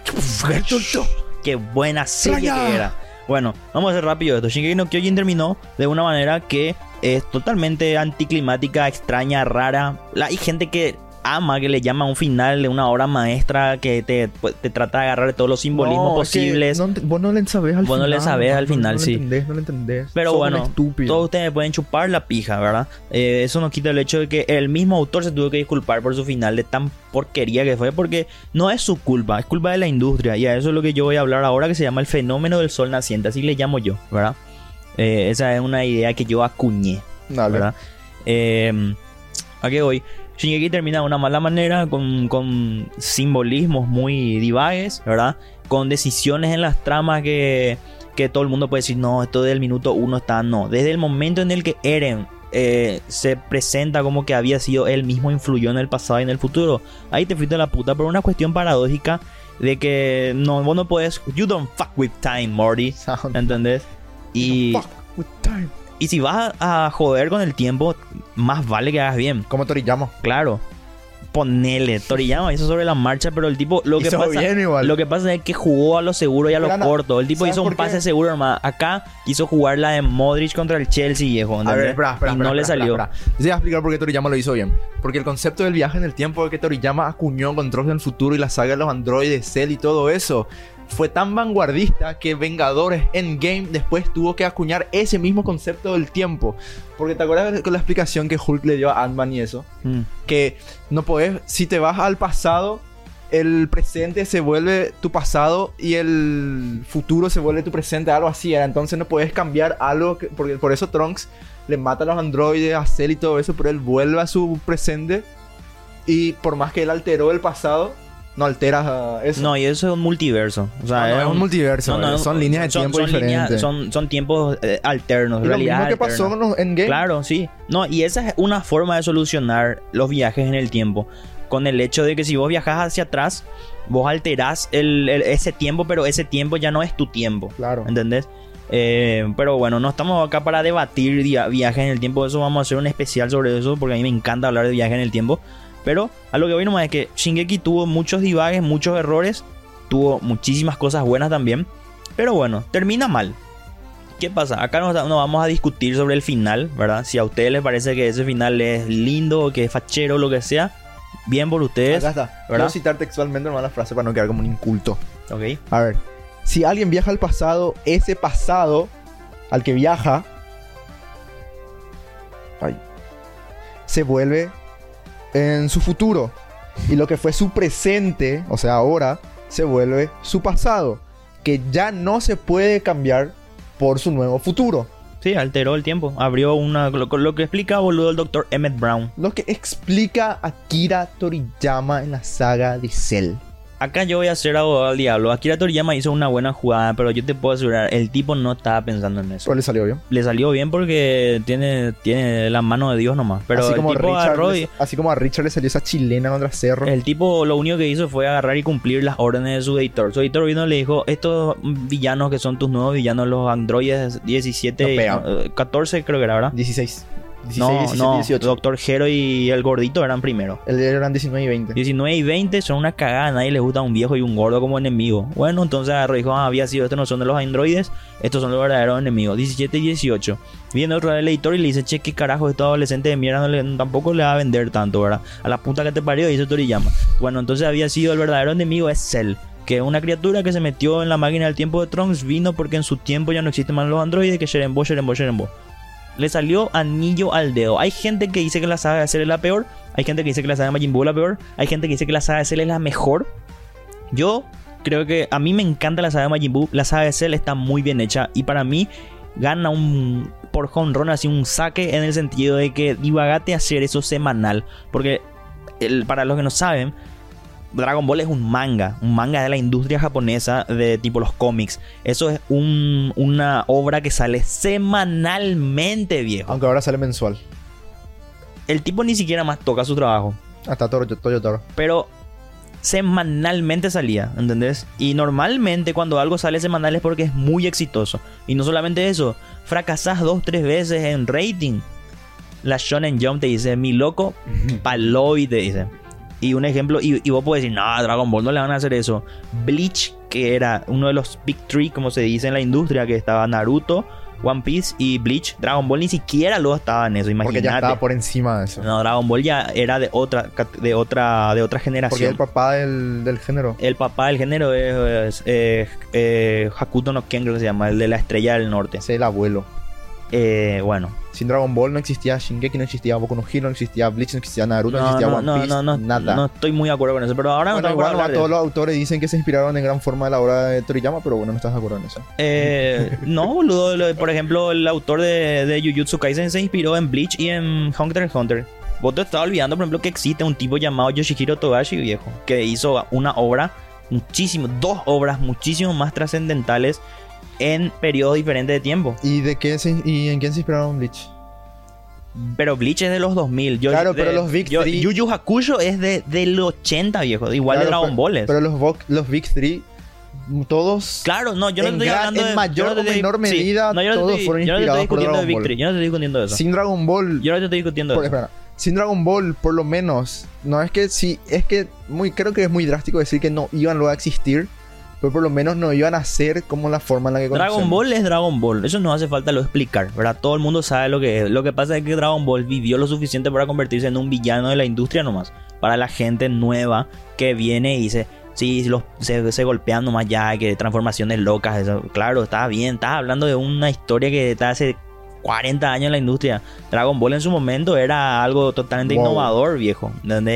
[SPEAKER 1] qué- buena serie
[SPEAKER 2] Raya.
[SPEAKER 1] que era. Bueno, vamos a hacer rápido esto. Shingeki no Kyojin terminó de una manera que es totalmente anticlimática, extraña, rara. La- hay gente que ama, que le llama un final de una obra maestra que te, pues, te trata de agarrar todos los simbolismos
[SPEAKER 2] No, es que
[SPEAKER 1] posibles.
[SPEAKER 2] no vos no le sabés al
[SPEAKER 1] Vos no
[SPEAKER 2] final.
[SPEAKER 1] le sabés al final,
[SPEAKER 2] no
[SPEAKER 1] sí.
[SPEAKER 2] No le entendés, no le entendés.
[SPEAKER 1] Pero
[SPEAKER 2] Sos
[SPEAKER 1] bueno, todos ustedes pueden chupar la pija, ¿verdad? Eh, eso no quita el hecho de que el mismo autor se tuvo que disculpar por su final de tan porquería que fue, porque no es su culpa, es culpa de la industria. Y a eso es lo que yo voy a hablar ahora, que se llama el fenómeno del sol naciente, así le llamo yo, ¿verdad? Eh, esa es una idea que yo acuñé,
[SPEAKER 2] Dale.
[SPEAKER 1] ¿verdad? Eh, ¿A qué voy? Shingeki termina de una mala manera, con, con simbolismos muy divagues, ¿verdad? Con decisiones en las tramas que, que todo el mundo puede decir, no, esto del minuto uno está, no. Desde el momento en el que Eren eh, se presenta como que había sido él mismo influyó en el pasado y en el futuro, ahí te fuiste a la puta por una cuestión paradójica de que no, vos no puedes, you don't fuck with time, Morty. ¿entendés? Y,
[SPEAKER 2] Fuck with time.
[SPEAKER 1] Y si vas a joder con el tiempo, más vale que hagas bien.
[SPEAKER 2] Como Toriyama.
[SPEAKER 1] Claro. Ponele. Toriyama hizo sobre la marcha, pero el tipo lo que pasa
[SPEAKER 2] bien igual.
[SPEAKER 1] lo que pasa es que jugó a lo seguro y a lo corto. El tipo
[SPEAKER 2] ¿sabes
[SPEAKER 1] hizo un pase
[SPEAKER 2] qué?
[SPEAKER 1] seguro, hermano. Acá quiso jugar la de Modric contra el Chelsea, viejo.
[SPEAKER 2] A ver, espera, espera.
[SPEAKER 1] y
[SPEAKER 2] espera,
[SPEAKER 1] no le salió.
[SPEAKER 2] te voy a explicar por qué Toriyama lo hizo bien. Porque el concepto del viaje en el tiempo que Toriyama acuñó con Trolls del futuro y la saga de los androides, Cell y todo eso, fue tan vanguardista que Vengadores Endgame después tuvo que acuñar ese mismo concepto del tiempo. Porque te acuerdas con la explicación que Hulk le dio a Ant-Man y eso.
[SPEAKER 1] Mm.
[SPEAKER 2] Que no podés, si te vas al pasado, el presente se vuelve tu pasado y el futuro se vuelve tu presente, algo así era. Entonces no puedes cambiar algo, que- porque por eso Trunks le mata a los androides, a Cell y todo eso, pero él vuelve a su presente y por más que él alteró el pasado, no alteras ah, eso.
[SPEAKER 1] No, y eso es un multiverso. O sea,
[SPEAKER 2] No, no, es un multiverso, eh, son líneas de tiempo
[SPEAKER 1] son líneas-
[SPEAKER 2] diferentes.
[SPEAKER 1] son, son tiempos eh, alternos,
[SPEAKER 2] Y lo
[SPEAKER 1] realidad
[SPEAKER 2] mismo que pasó con los Endgame.
[SPEAKER 1] Claro, sí. No, y esa es una forma de solucionar los viajes en el tiempo. Con el hecho de que si vos viajas hacia atrás, vos alterás el- el- ese tiempo, pero ese tiempo ya no es tu tiempo.
[SPEAKER 2] Claro.
[SPEAKER 1] ¿Entendés? Eh, pero bueno, no estamos acá para debatir viajes en el tiempo. Eso vamos a hacer un especial sobre eso, porque a mí me encanta hablar de viajes en el tiempo. Pero a lo que voy nomás es que Shingeki tuvo muchos divagues, muchos errores. Tuvo muchísimas cosas buenas también. Pero bueno, termina mal. ¿Qué pasa? Acá no, no vamos a discutir sobre el final, ¿verdad? Si a ustedes les parece que ese final es lindo, que es fachero, lo que sea, bien por ustedes.
[SPEAKER 2] Acá está.
[SPEAKER 1] ¿verdad?
[SPEAKER 2] Quiero citar textualmente nomás la frase para no quedar como un inculto.
[SPEAKER 1] Ok.
[SPEAKER 2] A ver. Si alguien viaja al pasado, ese pasado al que viaja. ay, se vuelve en su futuro. Y lo que fue su presente, o sea, ahora, se vuelve su pasado. Que ya no se puede cambiar por su nuevo futuro.
[SPEAKER 1] Sí, alteró el tiempo. Abrió una. Lo, lo que explica, boludo, el doctor Emmett Brown.
[SPEAKER 2] Lo que explica Akira Toriyama en la saga de Cell.
[SPEAKER 1] Acá yo voy a ser abogado del diablo. Akira Toriyama hizo una buena jugada, pero yo te puedo asegurar, el tipo no estaba pensando en eso.
[SPEAKER 2] Pero le salió bien.
[SPEAKER 1] Le salió bien porque tiene, tiene la mano de Dios nomás. Pero
[SPEAKER 2] así,
[SPEAKER 1] el
[SPEAKER 2] como
[SPEAKER 1] tipo
[SPEAKER 2] Richard así como a Richard le salió esa chilena contra Cerro.
[SPEAKER 1] El tipo lo único que hizo fue agarrar y cumplir las órdenes de su editor. Su editor vino y le dijo, estos villanos que son tus nuevos villanos, los androides 17,
[SPEAKER 2] No pegan.
[SPEAKER 1] eh, 14 creo que era, ¿verdad?
[SPEAKER 2] 16. 16,
[SPEAKER 1] no,
[SPEAKER 2] 17,
[SPEAKER 1] no,
[SPEAKER 2] 18.
[SPEAKER 1] Doctor Hero y el gordito eran primero.
[SPEAKER 2] El de eran 19 y 20.
[SPEAKER 1] 19 y 20 son una cagada, a nadie le gusta un viejo y un gordo como enemigo. Bueno, entonces agarró y dijo, ah, había sido, estos no son de los androides, estos son los verdaderos enemigos. 17 y 18. Viene otro del editor y le dice, che, qué carajo, estos adolescentes de mierda no le- tampoco le va a vender tanto, ¿verdad? A la puta que te parió, dice Toriyama. Bueno, entonces había sido el verdadero enemigo, es Cell. Que es una criatura que se metió en la máquina del tiempo de Trunks, vino porque en su tiempo ya no existen más los androides, que Sherembo, Sherembo, Sherembo. Le salió anillo al dedo. Hay gente que dice que la saga de Cell es la peor. Hay gente que dice que la saga de Majin Buu es la peor. Hay gente que dice que la saga de Cell es la mejor. Yo creo que a mí me encanta la saga de Majin Buu. La saga de Cell está muy bien hecha. Y para mí gana un por home run, así un saque en el sentido de que divagate hacer eso semanal. Porque el- para los que no saben, Dragon Ball es un manga, un manga de la industria japonesa de tipo los cómics. Eso es un- una obra que sale semanalmente, viejo.
[SPEAKER 2] Aunque ahora sale mensual.
[SPEAKER 1] El tipo ni siquiera más toca su trabajo,
[SPEAKER 2] Hasta Toro, Toyo Toro.
[SPEAKER 1] pero semanalmente salía, ¿entendés? Y normalmente cuando algo sale semanal es porque es muy exitoso. Y no solamente eso, fracasás dos, tres veces en rating. La Shonen Jump te dice, mi loco, paloy te dice. Y un ejemplo, y, y vos podés decir, no, Dragon Ball no le van a hacer eso. Bleach, que era uno de los Big Three, como se dice en la industria, que estaba Naruto, One Piece y Bleach. Dragon Ball ni siquiera lo estaba en eso,
[SPEAKER 2] Porque ya
[SPEAKER 1] imagínate.
[SPEAKER 2] estaba por encima de eso.
[SPEAKER 1] No, Dragon Ball ya era de otra, de otra, de otra
[SPEAKER 2] Porque
[SPEAKER 1] generación.
[SPEAKER 2] el papá del, del género.
[SPEAKER 1] El papá del género es, es, eh, eh, Hakuto no Ken, creo que se llama, el de la estrella del norte.
[SPEAKER 2] Ese es el abuelo.
[SPEAKER 1] Eh, bueno,
[SPEAKER 2] Sin Dragon Ball no existía Shingeki, no existía Boku no Hero, no existía Bleach, no existía Naruto, no,
[SPEAKER 1] no,
[SPEAKER 2] existía
[SPEAKER 1] no,
[SPEAKER 2] One
[SPEAKER 1] no,
[SPEAKER 2] Piece,
[SPEAKER 1] no, no,
[SPEAKER 2] nada.
[SPEAKER 1] no estoy muy de acuerdo con eso, pero ahora
[SPEAKER 2] bueno,
[SPEAKER 1] no
[SPEAKER 2] igual
[SPEAKER 1] para
[SPEAKER 2] todos los autores dicen que se inspiraron en gran forma de la obra de Toriyama, pero bueno, no estás de acuerdo en eso.
[SPEAKER 1] Eh, [LAUGHS] no, boludo. Por ejemplo, el autor de, de Jujutsu Kaisen se inspiró en Bleach y en Hunter x Hunter. Vos te estás olvidando, por ejemplo, que existe un tipo llamado Yoshihiro Togashi, viejo, que hizo una obra, muchísimo, dos obras muchísimo más trascendentales en periodos diferentes de tiempo.
[SPEAKER 2] ¿Y de qué se, y en quién se inspiraron Bleach?
[SPEAKER 1] Pero Bleach es de los 2000. Yo-
[SPEAKER 2] Claro,
[SPEAKER 1] de-
[SPEAKER 2] pero los Big
[SPEAKER 1] yo-
[SPEAKER 2] Three-
[SPEAKER 1] Yu Yu Hakusho es de, del 80, viejo. Igual de Dragon
[SPEAKER 2] pero-
[SPEAKER 1] Ball es.
[SPEAKER 2] Pero los, los Big Three, todos
[SPEAKER 1] Claro, no, yo no
[SPEAKER 2] en
[SPEAKER 1] estoy hablando
[SPEAKER 2] en
[SPEAKER 1] de.
[SPEAKER 2] mayor
[SPEAKER 1] yo no te
[SPEAKER 2] o menor medida,
[SPEAKER 1] no, yo no
[SPEAKER 2] todos fueron
[SPEAKER 1] yo no te estoy
[SPEAKER 2] inspirados por
[SPEAKER 1] discutiendo de Yo no te estoy discutiendo eso.
[SPEAKER 2] sin Dragon Ball.
[SPEAKER 1] Yo no te estoy discutiendo
[SPEAKER 2] por,
[SPEAKER 1] eso.
[SPEAKER 2] espera, sin Dragon Ball, por lo menos, no es que sí, es que muy, creo que es muy drástico decir que no iban luego a existir, pero por lo menos no iban a ser como la forma en la que
[SPEAKER 1] Dragon
[SPEAKER 2] conocemos.
[SPEAKER 1] Ball es Dragon Ball. Eso no hace falta lo explicar, ¿verdad? Todo el mundo sabe lo que es. Lo que pasa es que Dragon Ball vivió lo suficiente para convertirse en un villano de la industria nomás. Para la gente nueva que viene y dice, sí, los, se, se golpean nomás ya, que transformaciones locas. Eso. Claro, está bien. Estás hablando de una historia que está hace 40 años en la industria. Dragon Ball en su momento era algo totalmente
[SPEAKER 2] Wow.
[SPEAKER 1] innovador, viejo.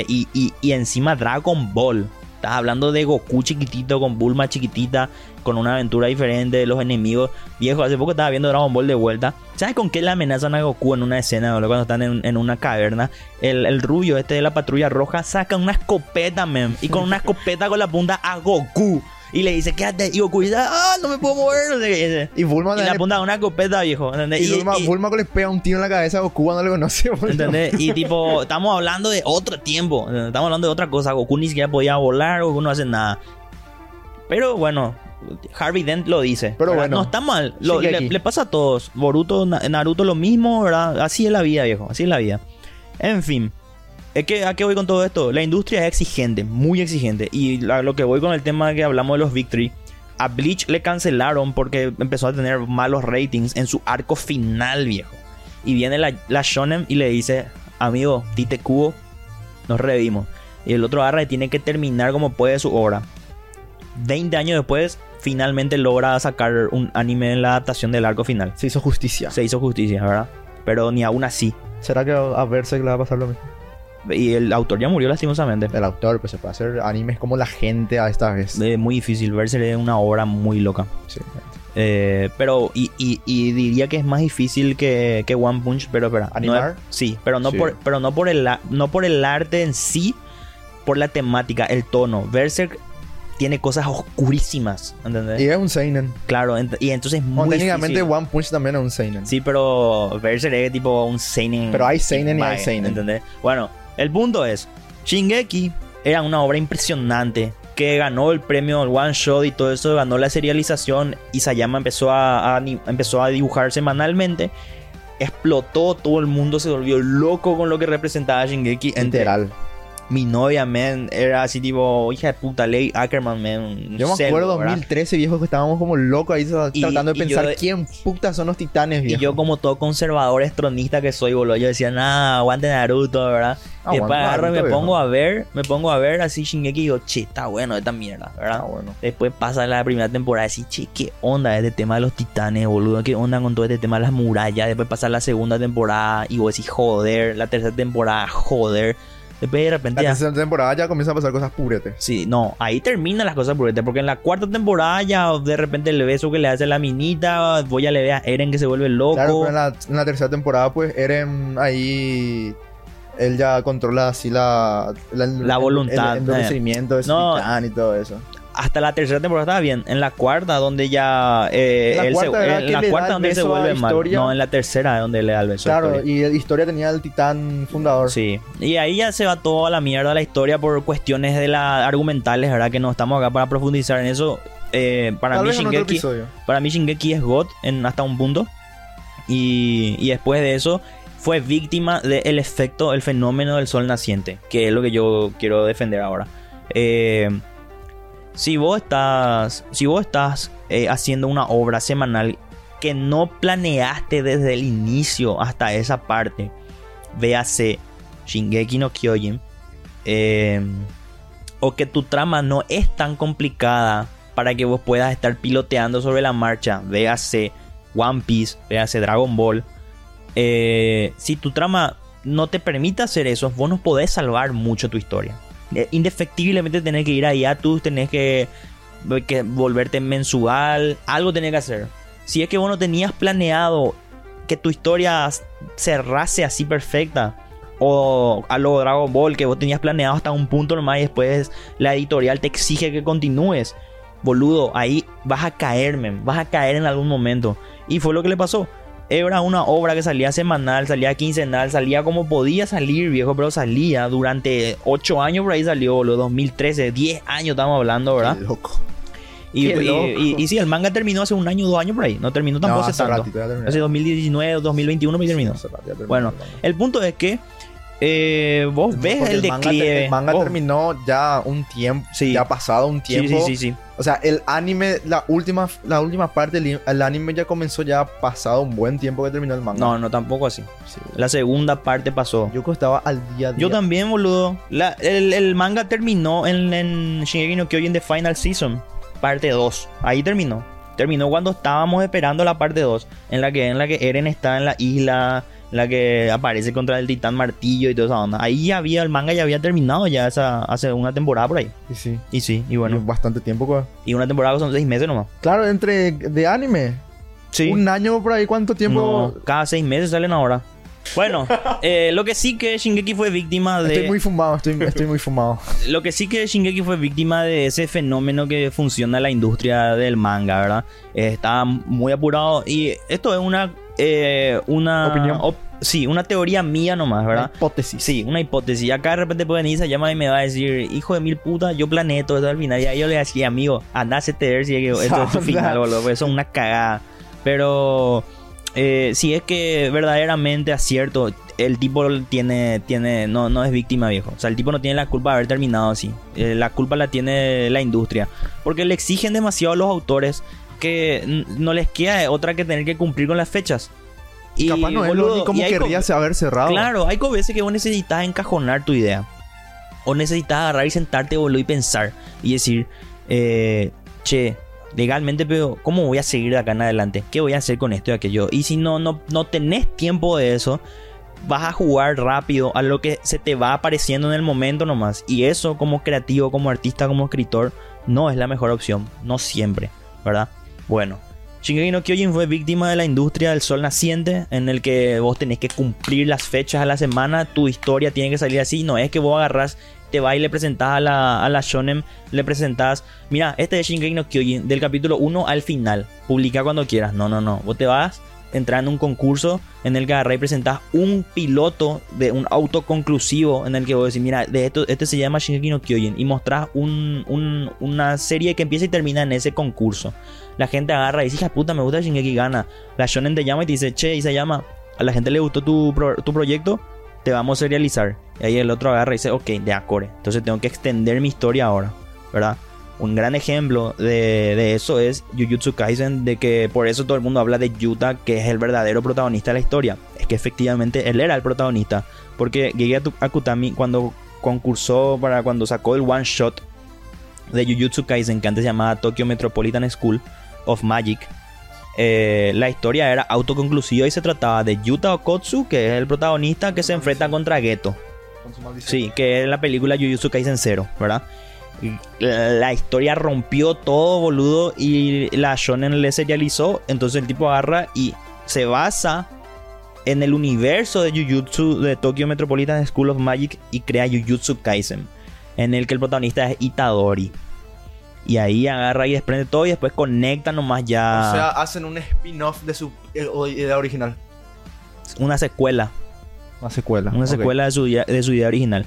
[SPEAKER 1] Y, y, y encima Dragon Ball. Estás hablando de Goku chiquitito, con Bulma chiquitita, con una aventura diferente de los enemigos. Viejo, hace poco estaba viendo Dragon Ball de vuelta. ¿Sabes con qué le amenazan a Goku en una escena, boludo? Cuando están en, en una caverna. El, el rubio este de la patrulla roja saca una escopeta, mem. Y con una [LAUGHS] escopeta con la punta a Goku. Y le dice, quédate. Y Goku dice, ah, no me puedo mover. No sé qué dice.
[SPEAKER 2] Y Bulma,
[SPEAKER 1] Y le
[SPEAKER 2] le-
[SPEAKER 1] apunta a una escopeta, viejo. ¿entendés?
[SPEAKER 2] y Bulma,
[SPEAKER 1] y-
[SPEAKER 2] Bulma le pega un tiro en la cabeza a Goku cuando lo conoce. [LAUGHS] boludo.
[SPEAKER 1] ¿Entendés? Y tipo, estamos hablando de otro tiempo. ¿entendés? Estamos hablando de otra cosa. Goku ni siquiera podía volar, Goku no hace nada. Pero bueno, Harvey Dent lo dice.
[SPEAKER 2] Pero
[SPEAKER 1] ¿verdad?
[SPEAKER 2] bueno,
[SPEAKER 1] No está mal. Lo- le, le pasa a todos. Boruto, Na- Naruto lo mismo, ¿verdad? Así es la vida, viejo. Así es la vida. En fin. Es que, ¿A qué voy con todo esto? La industria es exigente, muy exigente. Y la- lo que voy con el tema que hablamos de los Victory. A Bleach le cancelaron porque empezó a tener malos ratings en su arco final, viejo. Y viene la, la Shonen y le dice, amigo, Tite Kubo, nos revimos. Y el otro agarra y tiene que terminar como puede su obra. 20 años después, finalmente logra sacar un anime en la adaptación del arco final.
[SPEAKER 2] Se hizo justicia.
[SPEAKER 1] Se hizo justicia, ¿verdad? Pero ni aún así.
[SPEAKER 2] ¿Será que a Berserk le va a pasar lo mismo?
[SPEAKER 1] Y el autor ya murió lastimosamente.
[SPEAKER 2] El autor, pues se puede hacer animes como la gente a esta vez.
[SPEAKER 1] Es muy difícil verse es una obra muy loca.
[SPEAKER 2] Sí.
[SPEAKER 1] Eh, pero, y, y- y diría que es más difícil que, que One Punch, pero espera. no
[SPEAKER 2] ¿Animar?
[SPEAKER 1] es- sí, pero no,
[SPEAKER 2] Sí.
[SPEAKER 1] Por, pero no por el no por el arte en sí, por la temática, el tono. Berserk tiene cosas oscurísimas, ¿entendés?
[SPEAKER 2] Y es un Seinen.
[SPEAKER 1] claro, ent- y entonces es
[SPEAKER 2] Bueno,
[SPEAKER 1] muy
[SPEAKER 2] técnicamente
[SPEAKER 1] difícil.
[SPEAKER 2] One Punch también es un Seinen.
[SPEAKER 1] Sí, pero Berserk es tipo un seinen.
[SPEAKER 2] Pero hay seinen y hay seinen.
[SPEAKER 1] ¿entendés? Bueno, el punto es, Shingeki era una obra impresionante que ganó el premio One Shot y todo eso, ganó la serialización y Sayama empezó a, empezó a dibujar semanalmente. Explotó, todo el mundo se volvió loco con lo que representaba Shingeki. Entre-
[SPEAKER 2] Literal.
[SPEAKER 1] Mi novia, man, era así tipo, hija de puta, Ley Ackerman, man.
[SPEAKER 2] Yo me
[SPEAKER 1] celo,
[SPEAKER 2] acuerdo
[SPEAKER 1] ¿verdad?
[SPEAKER 2] 2013, viejo, que estábamos como locos ahí tra-
[SPEAKER 1] Y-
[SPEAKER 2] tratando de
[SPEAKER 1] y yo
[SPEAKER 2] pensar quién puta son los titanes,
[SPEAKER 1] Y
[SPEAKER 2] viejo.
[SPEAKER 1] yo como todo conservador estronista que soy, boludo, yo decía, nada, aguante Naruto, ¿verdad? y después agarro y me pongo a ver, me pongo a ver así Shingeki y digo, che, está bueno esta mierda, ¿verdad?
[SPEAKER 2] Ah, bueno.
[SPEAKER 1] Después pasa la primera temporada y decís, che, qué onda este tema de los titanes, boludo, qué onda con todo este tema de las murallas. Después pasa la segunda temporada y vos decís, joder, la tercera temporada, joder. Después de repente
[SPEAKER 2] La
[SPEAKER 1] ya...
[SPEAKER 2] tercera temporada ya comienzan a pasar cosas puretes.
[SPEAKER 1] Sí, no, ahí terminan las cosas puretas, porque en la cuarta temporada ya de repente el beso que le hace la minita, voy a le ve a Eren que se vuelve loco.
[SPEAKER 2] Claro, pero en la, en la tercera temporada, pues, Eren ahí. Él ya controla así la.
[SPEAKER 1] La voluntad,
[SPEAKER 2] El, el endurecimiento de su
[SPEAKER 1] No.
[SPEAKER 2] titán y todo eso.
[SPEAKER 1] Hasta la tercera temporada estaba bien. En la cuarta, donde ya. eh,
[SPEAKER 2] En la
[SPEAKER 1] él
[SPEAKER 2] cuarta,
[SPEAKER 1] en
[SPEAKER 2] que
[SPEAKER 1] la cuarta, donde se vuelve mal. No, en la tercera, donde le da el beso.
[SPEAKER 2] Claro, y la historia tenía el titán fundador.
[SPEAKER 1] Sí, y ahí ya se va toda la mierda la historia por cuestiones de la argumentales, ¿verdad? Que no estamos acá para profundizar en eso. Eh, para mí Shingeki, para mí Shingeki es God en hasta un punto. Y, y después de eso fue víctima del efecto, el fenómeno del sol naciente, que es lo que yo quiero defender ahora. Eh, si vos estás, si vos estás eh, haciendo una obra semanal que no planeaste desde el inicio hasta esa parte, véase Shingeki no Kyojin, eh, o que tu trama no es tan complicada para que vos puedas estar piloteando sobre la marcha, véase One Piece, véase Dragon Ball. Eh, si tu trama no te permite hacer eso, vos no podés salvar mucho tu historia. Eh, Indefectiblemente tenés que ir a hiatus, tenés que, que volverte mensual, algo tenés que hacer. Si es que vos no tenías planeado que tu historia cerrase así perfecta, o a lo Dragon Ball que vos tenías planeado hasta un punto nomás y después la editorial te exige que continúes. Boludo, ahí vas a caer, men, vas a caer en algún momento. Y fue lo que le pasó. Era una obra que salía semanal, salía quincenal, salía como podía salir, viejo, pero salía durante 8 años por ahí salió, boludo, 2013, 10 años estamos hablando, ¿verdad?
[SPEAKER 2] Qué loco.
[SPEAKER 1] Y,
[SPEAKER 2] Qué
[SPEAKER 1] y-
[SPEAKER 2] loco.
[SPEAKER 1] y- y sí, el manga terminó hace un año, dos años por ahí, no terminó tampoco
[SPEAKER 2] No,
[SPEAKER 1] hace
[SPEAKER 2] hace
[SPEAKER 1] tanto. Hace 2019 o 2021 me terminó.
[SPEAKER 2] Rato terminó
[SPEAKER 1] Bueno,
[SPEAKER 2] el
[SPEAKER 1] punto es que eh, vos ves el
[SPEAKER 2] manga,
[SPEAKER 1] declive.
[SPEAKER 2] el manga terminó ya un tiempo,
[SPEAKER 1] Sí.
[SPEAKER 2] ya ha pasado un tiempo.
[SPEAKER 1] sí, sí, sí.
[SPEAKER 2] O sea, el anime, la última, la última parte, del el anime ya comenzó ya pasado un buen tiempo que terminó el manga.
[SPEAKER 1] No, no, tampoco así.
[SPEAKER 2] Sí.
[SPEAKER 1] La segunda parte pasó.
[SPEAKER 2] Yo estaba al día a día.
[SPEAKER 1] Yo también, boludo. La- el, el manga terminó en, en Shingeki no Kyojin The Final Season, parte 2. Ahí terminó. Terminó cuando estábamos esperando la parte 2, en la que en la que Eren está en la isla la que aparece contra el titán martillo y toda esa onda. Ahí ya había, el manga ya había terminado ya esa, hace una temporada por ahí.
[SPEAKER 2] Y sí.
[SPEAKER 1] Y sí, y
[SPEAKER 2] Y
[SPEAKER 1] bueno.
[SPEAKER 2] bastante tiempo. co-
[SPEAKER 1] Y una temporada son seis meses nomás.
[SPEAKER 2] Claro, entre de anime.
[SPEAKER 1] Sí.
[SPEAKER 2] Un año por ahí, ¿cuánto tiempo?
[SPEAKER 1] No, cada seis meses salen ahora. Bueno, [LAUGHS] eh, lo que sí que Shingeki fue víctima de...
[SPEAKER 2] Estoy muy fumado, estoy, [LAUGHS] estoy muy fumado.
[SPEAKER 1] Lo que sí que Shingeki fue víctima de ese fenómeno que funciona en la industria del manga, ¿verdad? Eh, está muy apurado y esto es una... eh, una
[SPEAKER 2] Opinión.
[SPEAKER 1] op- sí, una teoría mía nomás, ¿verdad?
[SPEAKER 2] Hipótesis.
[SPEAKER 1] Sí, una hipótesis. Acá de repente puede venir, se llama y me va a decir, hijo de mil putas, yo planeé todo esto al final. Y ahí yo le decía, amigo, anda a ver si es que esto es [LAUGHS] tu final, boludo. Porque eso es una cagada. Pero eh, si es que verdaderamente acierto, el tipo tiene, tiene, no, no es víctima, viejo. O sea, el tipo no tiene la culpa de haber terminado así. Eh, la culpa la tiene la industria. Porque le exigen demasiado a los autores que no les queda otra que tener que cumplir con las fechas.
[SPEAKER 2] Y capaz no es
[SPEAKER 1] boludo,
[SPEAKER 2] lo como querrías haber cerrado.
[SPEAKER 1] Claro, hay veces que vos necesitas encajonar tu idea. O necesitas agarrar y sentarte, boludo, y pensar. Y decir, eh, che, legalmente, pero ¿cómo voy a seguir de acá en adelante? ¿Qué voy a hacer con esto y aquello? Y si no, no, no tenés tiempo de eso, vas a jugar rápido a lo que se te va apareciendo en el momento nomás. Y eso como creativo, como artista, como escritor, no es la mejor opción. No siempre, ¿verdad? Bueno. Shingeki no Kyojin fue víctima de la industria del sol naciente, en el que vos tenés que cumplir las fechas a la semana, tu historia tiene que salir así, no es que vos agarrás, te vas y le presentás a la, a la shonen, le presentás, mira, este es Shingeki no Kyojin, del capítulo 1 al final, publica cuando quieras, no, no, no, vos te vas, entrar en un concurso en el que agarrás y presentás un piloto de un auto conclusivo en el que vos decís, mira, de esto, este se llama Shingeki no Kyojin, y mostrás un, un- una serie que empieza y termina en ese concurso la gente agarra y dice, hija puta, me gusta Shingeki gana. La shonen te llama y te dice, che, y se llama, a la gente le gustó tu, pro- tu proyecto, te vamos a serializar. Y ahí el otro agarra y dice, ok, de acuerdo. Entonces tengo que extender mi historia ahora, ¿verdad? Un gran ejemplo de, de eso es Jujutsu Kaisen, de que por eso todo el mundo habla de Yuta, que es el verdadero protagonista de la historia. Es que efectivamente él era el protagonista. Porque Gege Akutami, cuando concursó para cuando sacó el one shot de Jujutsu Kaisen, que antes se llamaba Tokyo Metropolitan School of Magic, eh, la historia era autoconclusiva y se trataba de Yuta Okotsu, que es el protagonista que se enfrenta contra Geto. Sí, que es la película Jujutsu Kaisen 0, ¿verdad? La historia rompió todo, boludo, y la shonen le serializó. Entonces el tipo agarra y se basa en el universo de Jujutsu de Tokyo Metropolitan School of Magic y crea Jujutsu Kaisen, en el que el protagonista es Itadori. Y ahí agarra y desprende todo y después conecta nomás ya
[SPEAKER 2] O sea, hacen un spin-off de su eh, o- idea original.
[SPEAKER 1] una secuela.
[SPEAKER 2] Una secuela.
[SPEAKER 1] Una secuela de su, idea, de su idea original.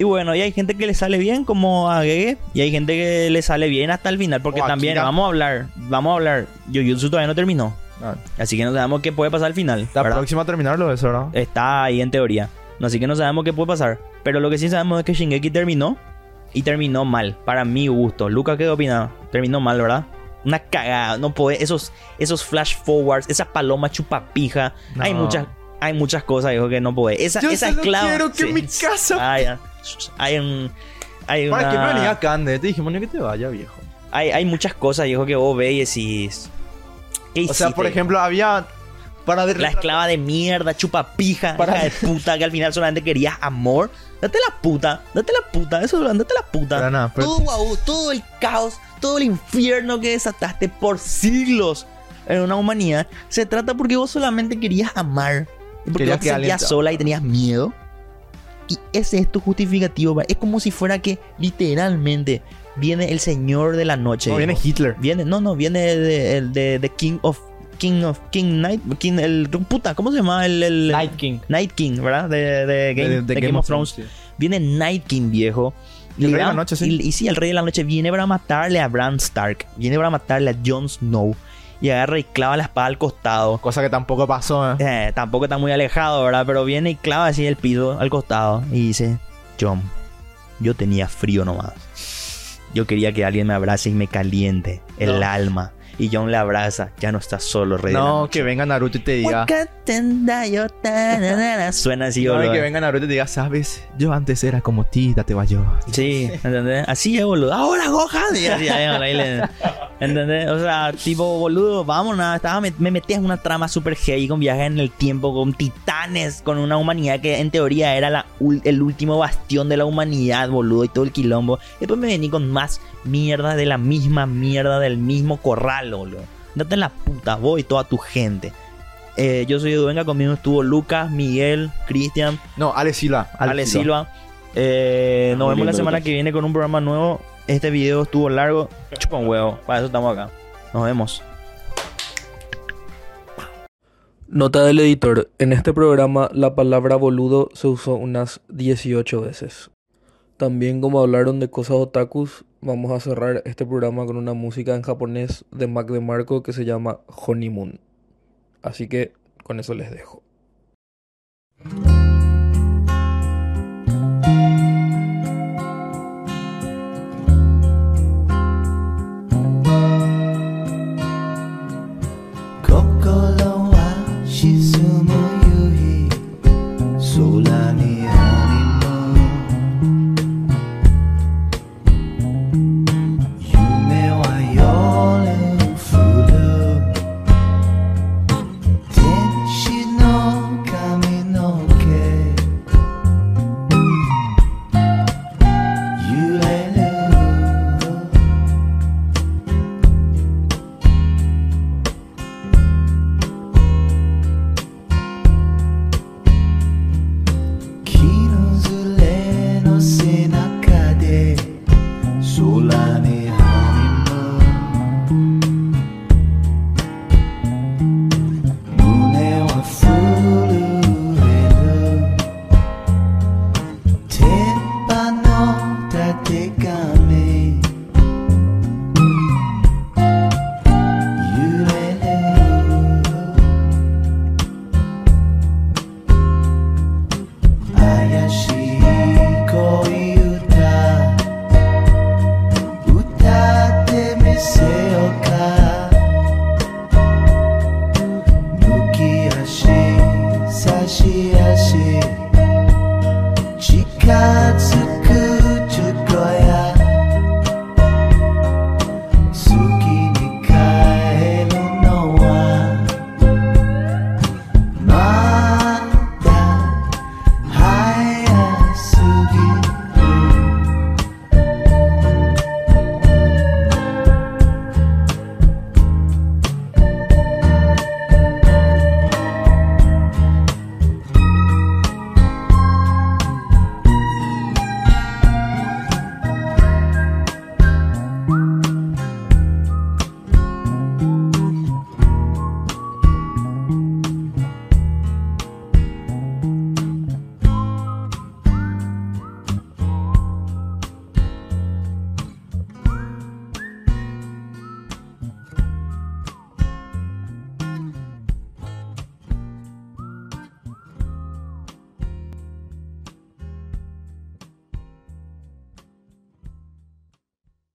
[SPEAKER 1] Y bueno, y hay gente que le sale bien, como a Gege, y hay gente que le sale bien hasta el final, porque
[SPEAKER 2] O a
[SPEAKER 1] también
[SPEAKER 2] Akira.
[SPEAKER 1] vamos a hablar, vamos a hablar. Jujutsu todavía no terminó,
[SPEAKER 2] Ah,
[SPEAKER 1] así que no sabemos qué puede pasar al final.
[SPEAKER 2] la
[SPEAKER 1] ¿verdad?
[SPEAKER 2] próxima a terminarlo eso, ¿verdad?
[SPEAKER 1] Está ahí en teoría. Así que no sabemos qué puede pasar. Pero lo que sí sabemos es que Shingeki terminó y terminó mal, para mi gusto. Luca, ¿qué opina? Terminó mal, ¿verdad? Una cagada, no puede, esos, esos flash forwards, esa paloma chupapija.
[SPEAKER 2] No.
[SPEAKER 1] Hay muchas, hay muchas cosas, hijo, que no puede. Esa,
[SPEAKER 2] Yo
[SPEAKER 1] esa
[SPEAKER 2] solo
[SPEAKER 1] esclava.
[SPEAKER 2] quiero que
[SPEAKER 1] sí.
[SPEAKER 2] mi casa-
[SPEAKER 1] Ah, ya. Hay un. Hay
[SPEAKER 2] ¿Para
[SPEAKER 1] una-
[SPEAKER 2] qué me venía Cande? Te dijimos, ni que te vaya, viejo.
[SPEAKER 1] hay, hay muchas cosas, hijo, que vos ves y decís. ¿Qué
[SPEAKER 2] O sea, por
[SPEAKER 1] hijo?
[SPEAKER 2] ejemplo, había... Para de
[SPEAKER 1] La esclava de mierda, chupa pija,
[SPEAKER 2] Para-
[SPEAKER 1] hija de [LAUGHS] puta, que al final solamente querías amor. Date la puta, date la puta, eso, date la puta.
[SPEAKER 2] Pero nada, pero-
[SPEAKER 1] todo guau, todo el caos, todo el infierno que desataste por siglos en una humanidad, se trata porque vos solamente querías amar. Porque te
[SPEAKER 2] alguien
[SPEAKER 1] sentías sola y tenías miedo. Y ese es tu justificativo. Es como si fuera que literalmente viene el señor de la noche.
[SPEAKER 2] No, viene. Hitler.
[SPEAKER 1] Viene, no, no, viene de, el de, de King of King of King Knight, King, el puta, ¿cómo se llama? El, el-
[SPEAKER 2] Night King.
[SPEAKER 1] Night King, ¿verdad? De, de Game,
[SPEAKER 2] De- de
[SPEAKER 1] de Game of Thrones.
[SPEAKER 2] sí.
[SPEAKER 1] Viene Night King, viejo.
[SPEAKER 2] El Rey de la Noche, sí.
[SPEAKER 1] Y, y sí, el Rey de la Noche viene para matarle a Bran Stark. Viene para matarle a Jon Snow. Y agarra y clava la espada al costado.
[SPEAKER 2] Cosa que tampoco pasó, ¿eh?
[SPEAKER 1] Eh, tampoco está muy alejado, ¿verdad? Pero viene y clava así el piso al costado. Y dice, Jon, yo tenía frío nomás. Yo quería que alguien me abrace y me caliente el
[SPEAKER 2] No.
[SPEAKER 1] alma. Y Jon le abraza. Ya no estás solo, Rey la
[SPEAKER 2] No, que venga Naruto y te diga...
[SPEAKER 1] Suena así,
[SPEAKER 2] No,
[SPEAKER 1] boludo.
[SPEAKER 2] que venga Naruto y te diga, sabes, yo antes era como ti, date va yo.
[SPEAKER 1] Sí, ¿entendés? Así es, boludo. Ahora, Gohan. Y así, ahí, le- ¿Entendés? O sea, tipo, boludo, vamos, nada, estaba, me, me metías en una trama super heavy con viajes en el tiempo, con titanes, con una humanidad que en teoría era la, el último bastión de la humanidad, boludo, y todo el quilombo. Después me vení con más mierda de la misma mierda del mismo corral, boludo. Date en la puta, vos y toda tu gente. Eh, yo soy Edu Venga, conmigo estuvo Lucas, Miguel, Cristian,
[SPEAKER 2] No, Ale Silva.
[SPEAKER 1] Ale Silva. Eh, nos vemos la semana
[SPEAKER 6] Lucas.
[SPEAKER 1] que viene con un programa nuevo. Este video estuvo largo. Chupa un huevo. Para eso estamos acá. Nos vemos.
[SPEAKER 8] Nota del editor. En este programa la palabra boludo se usó unas 18 veces. También como hablaron de cosas otakus, vamos a cerrar este programa con una música en japonés de Mac de Marco que se llama Honeymoon. Así que con eso les dejo.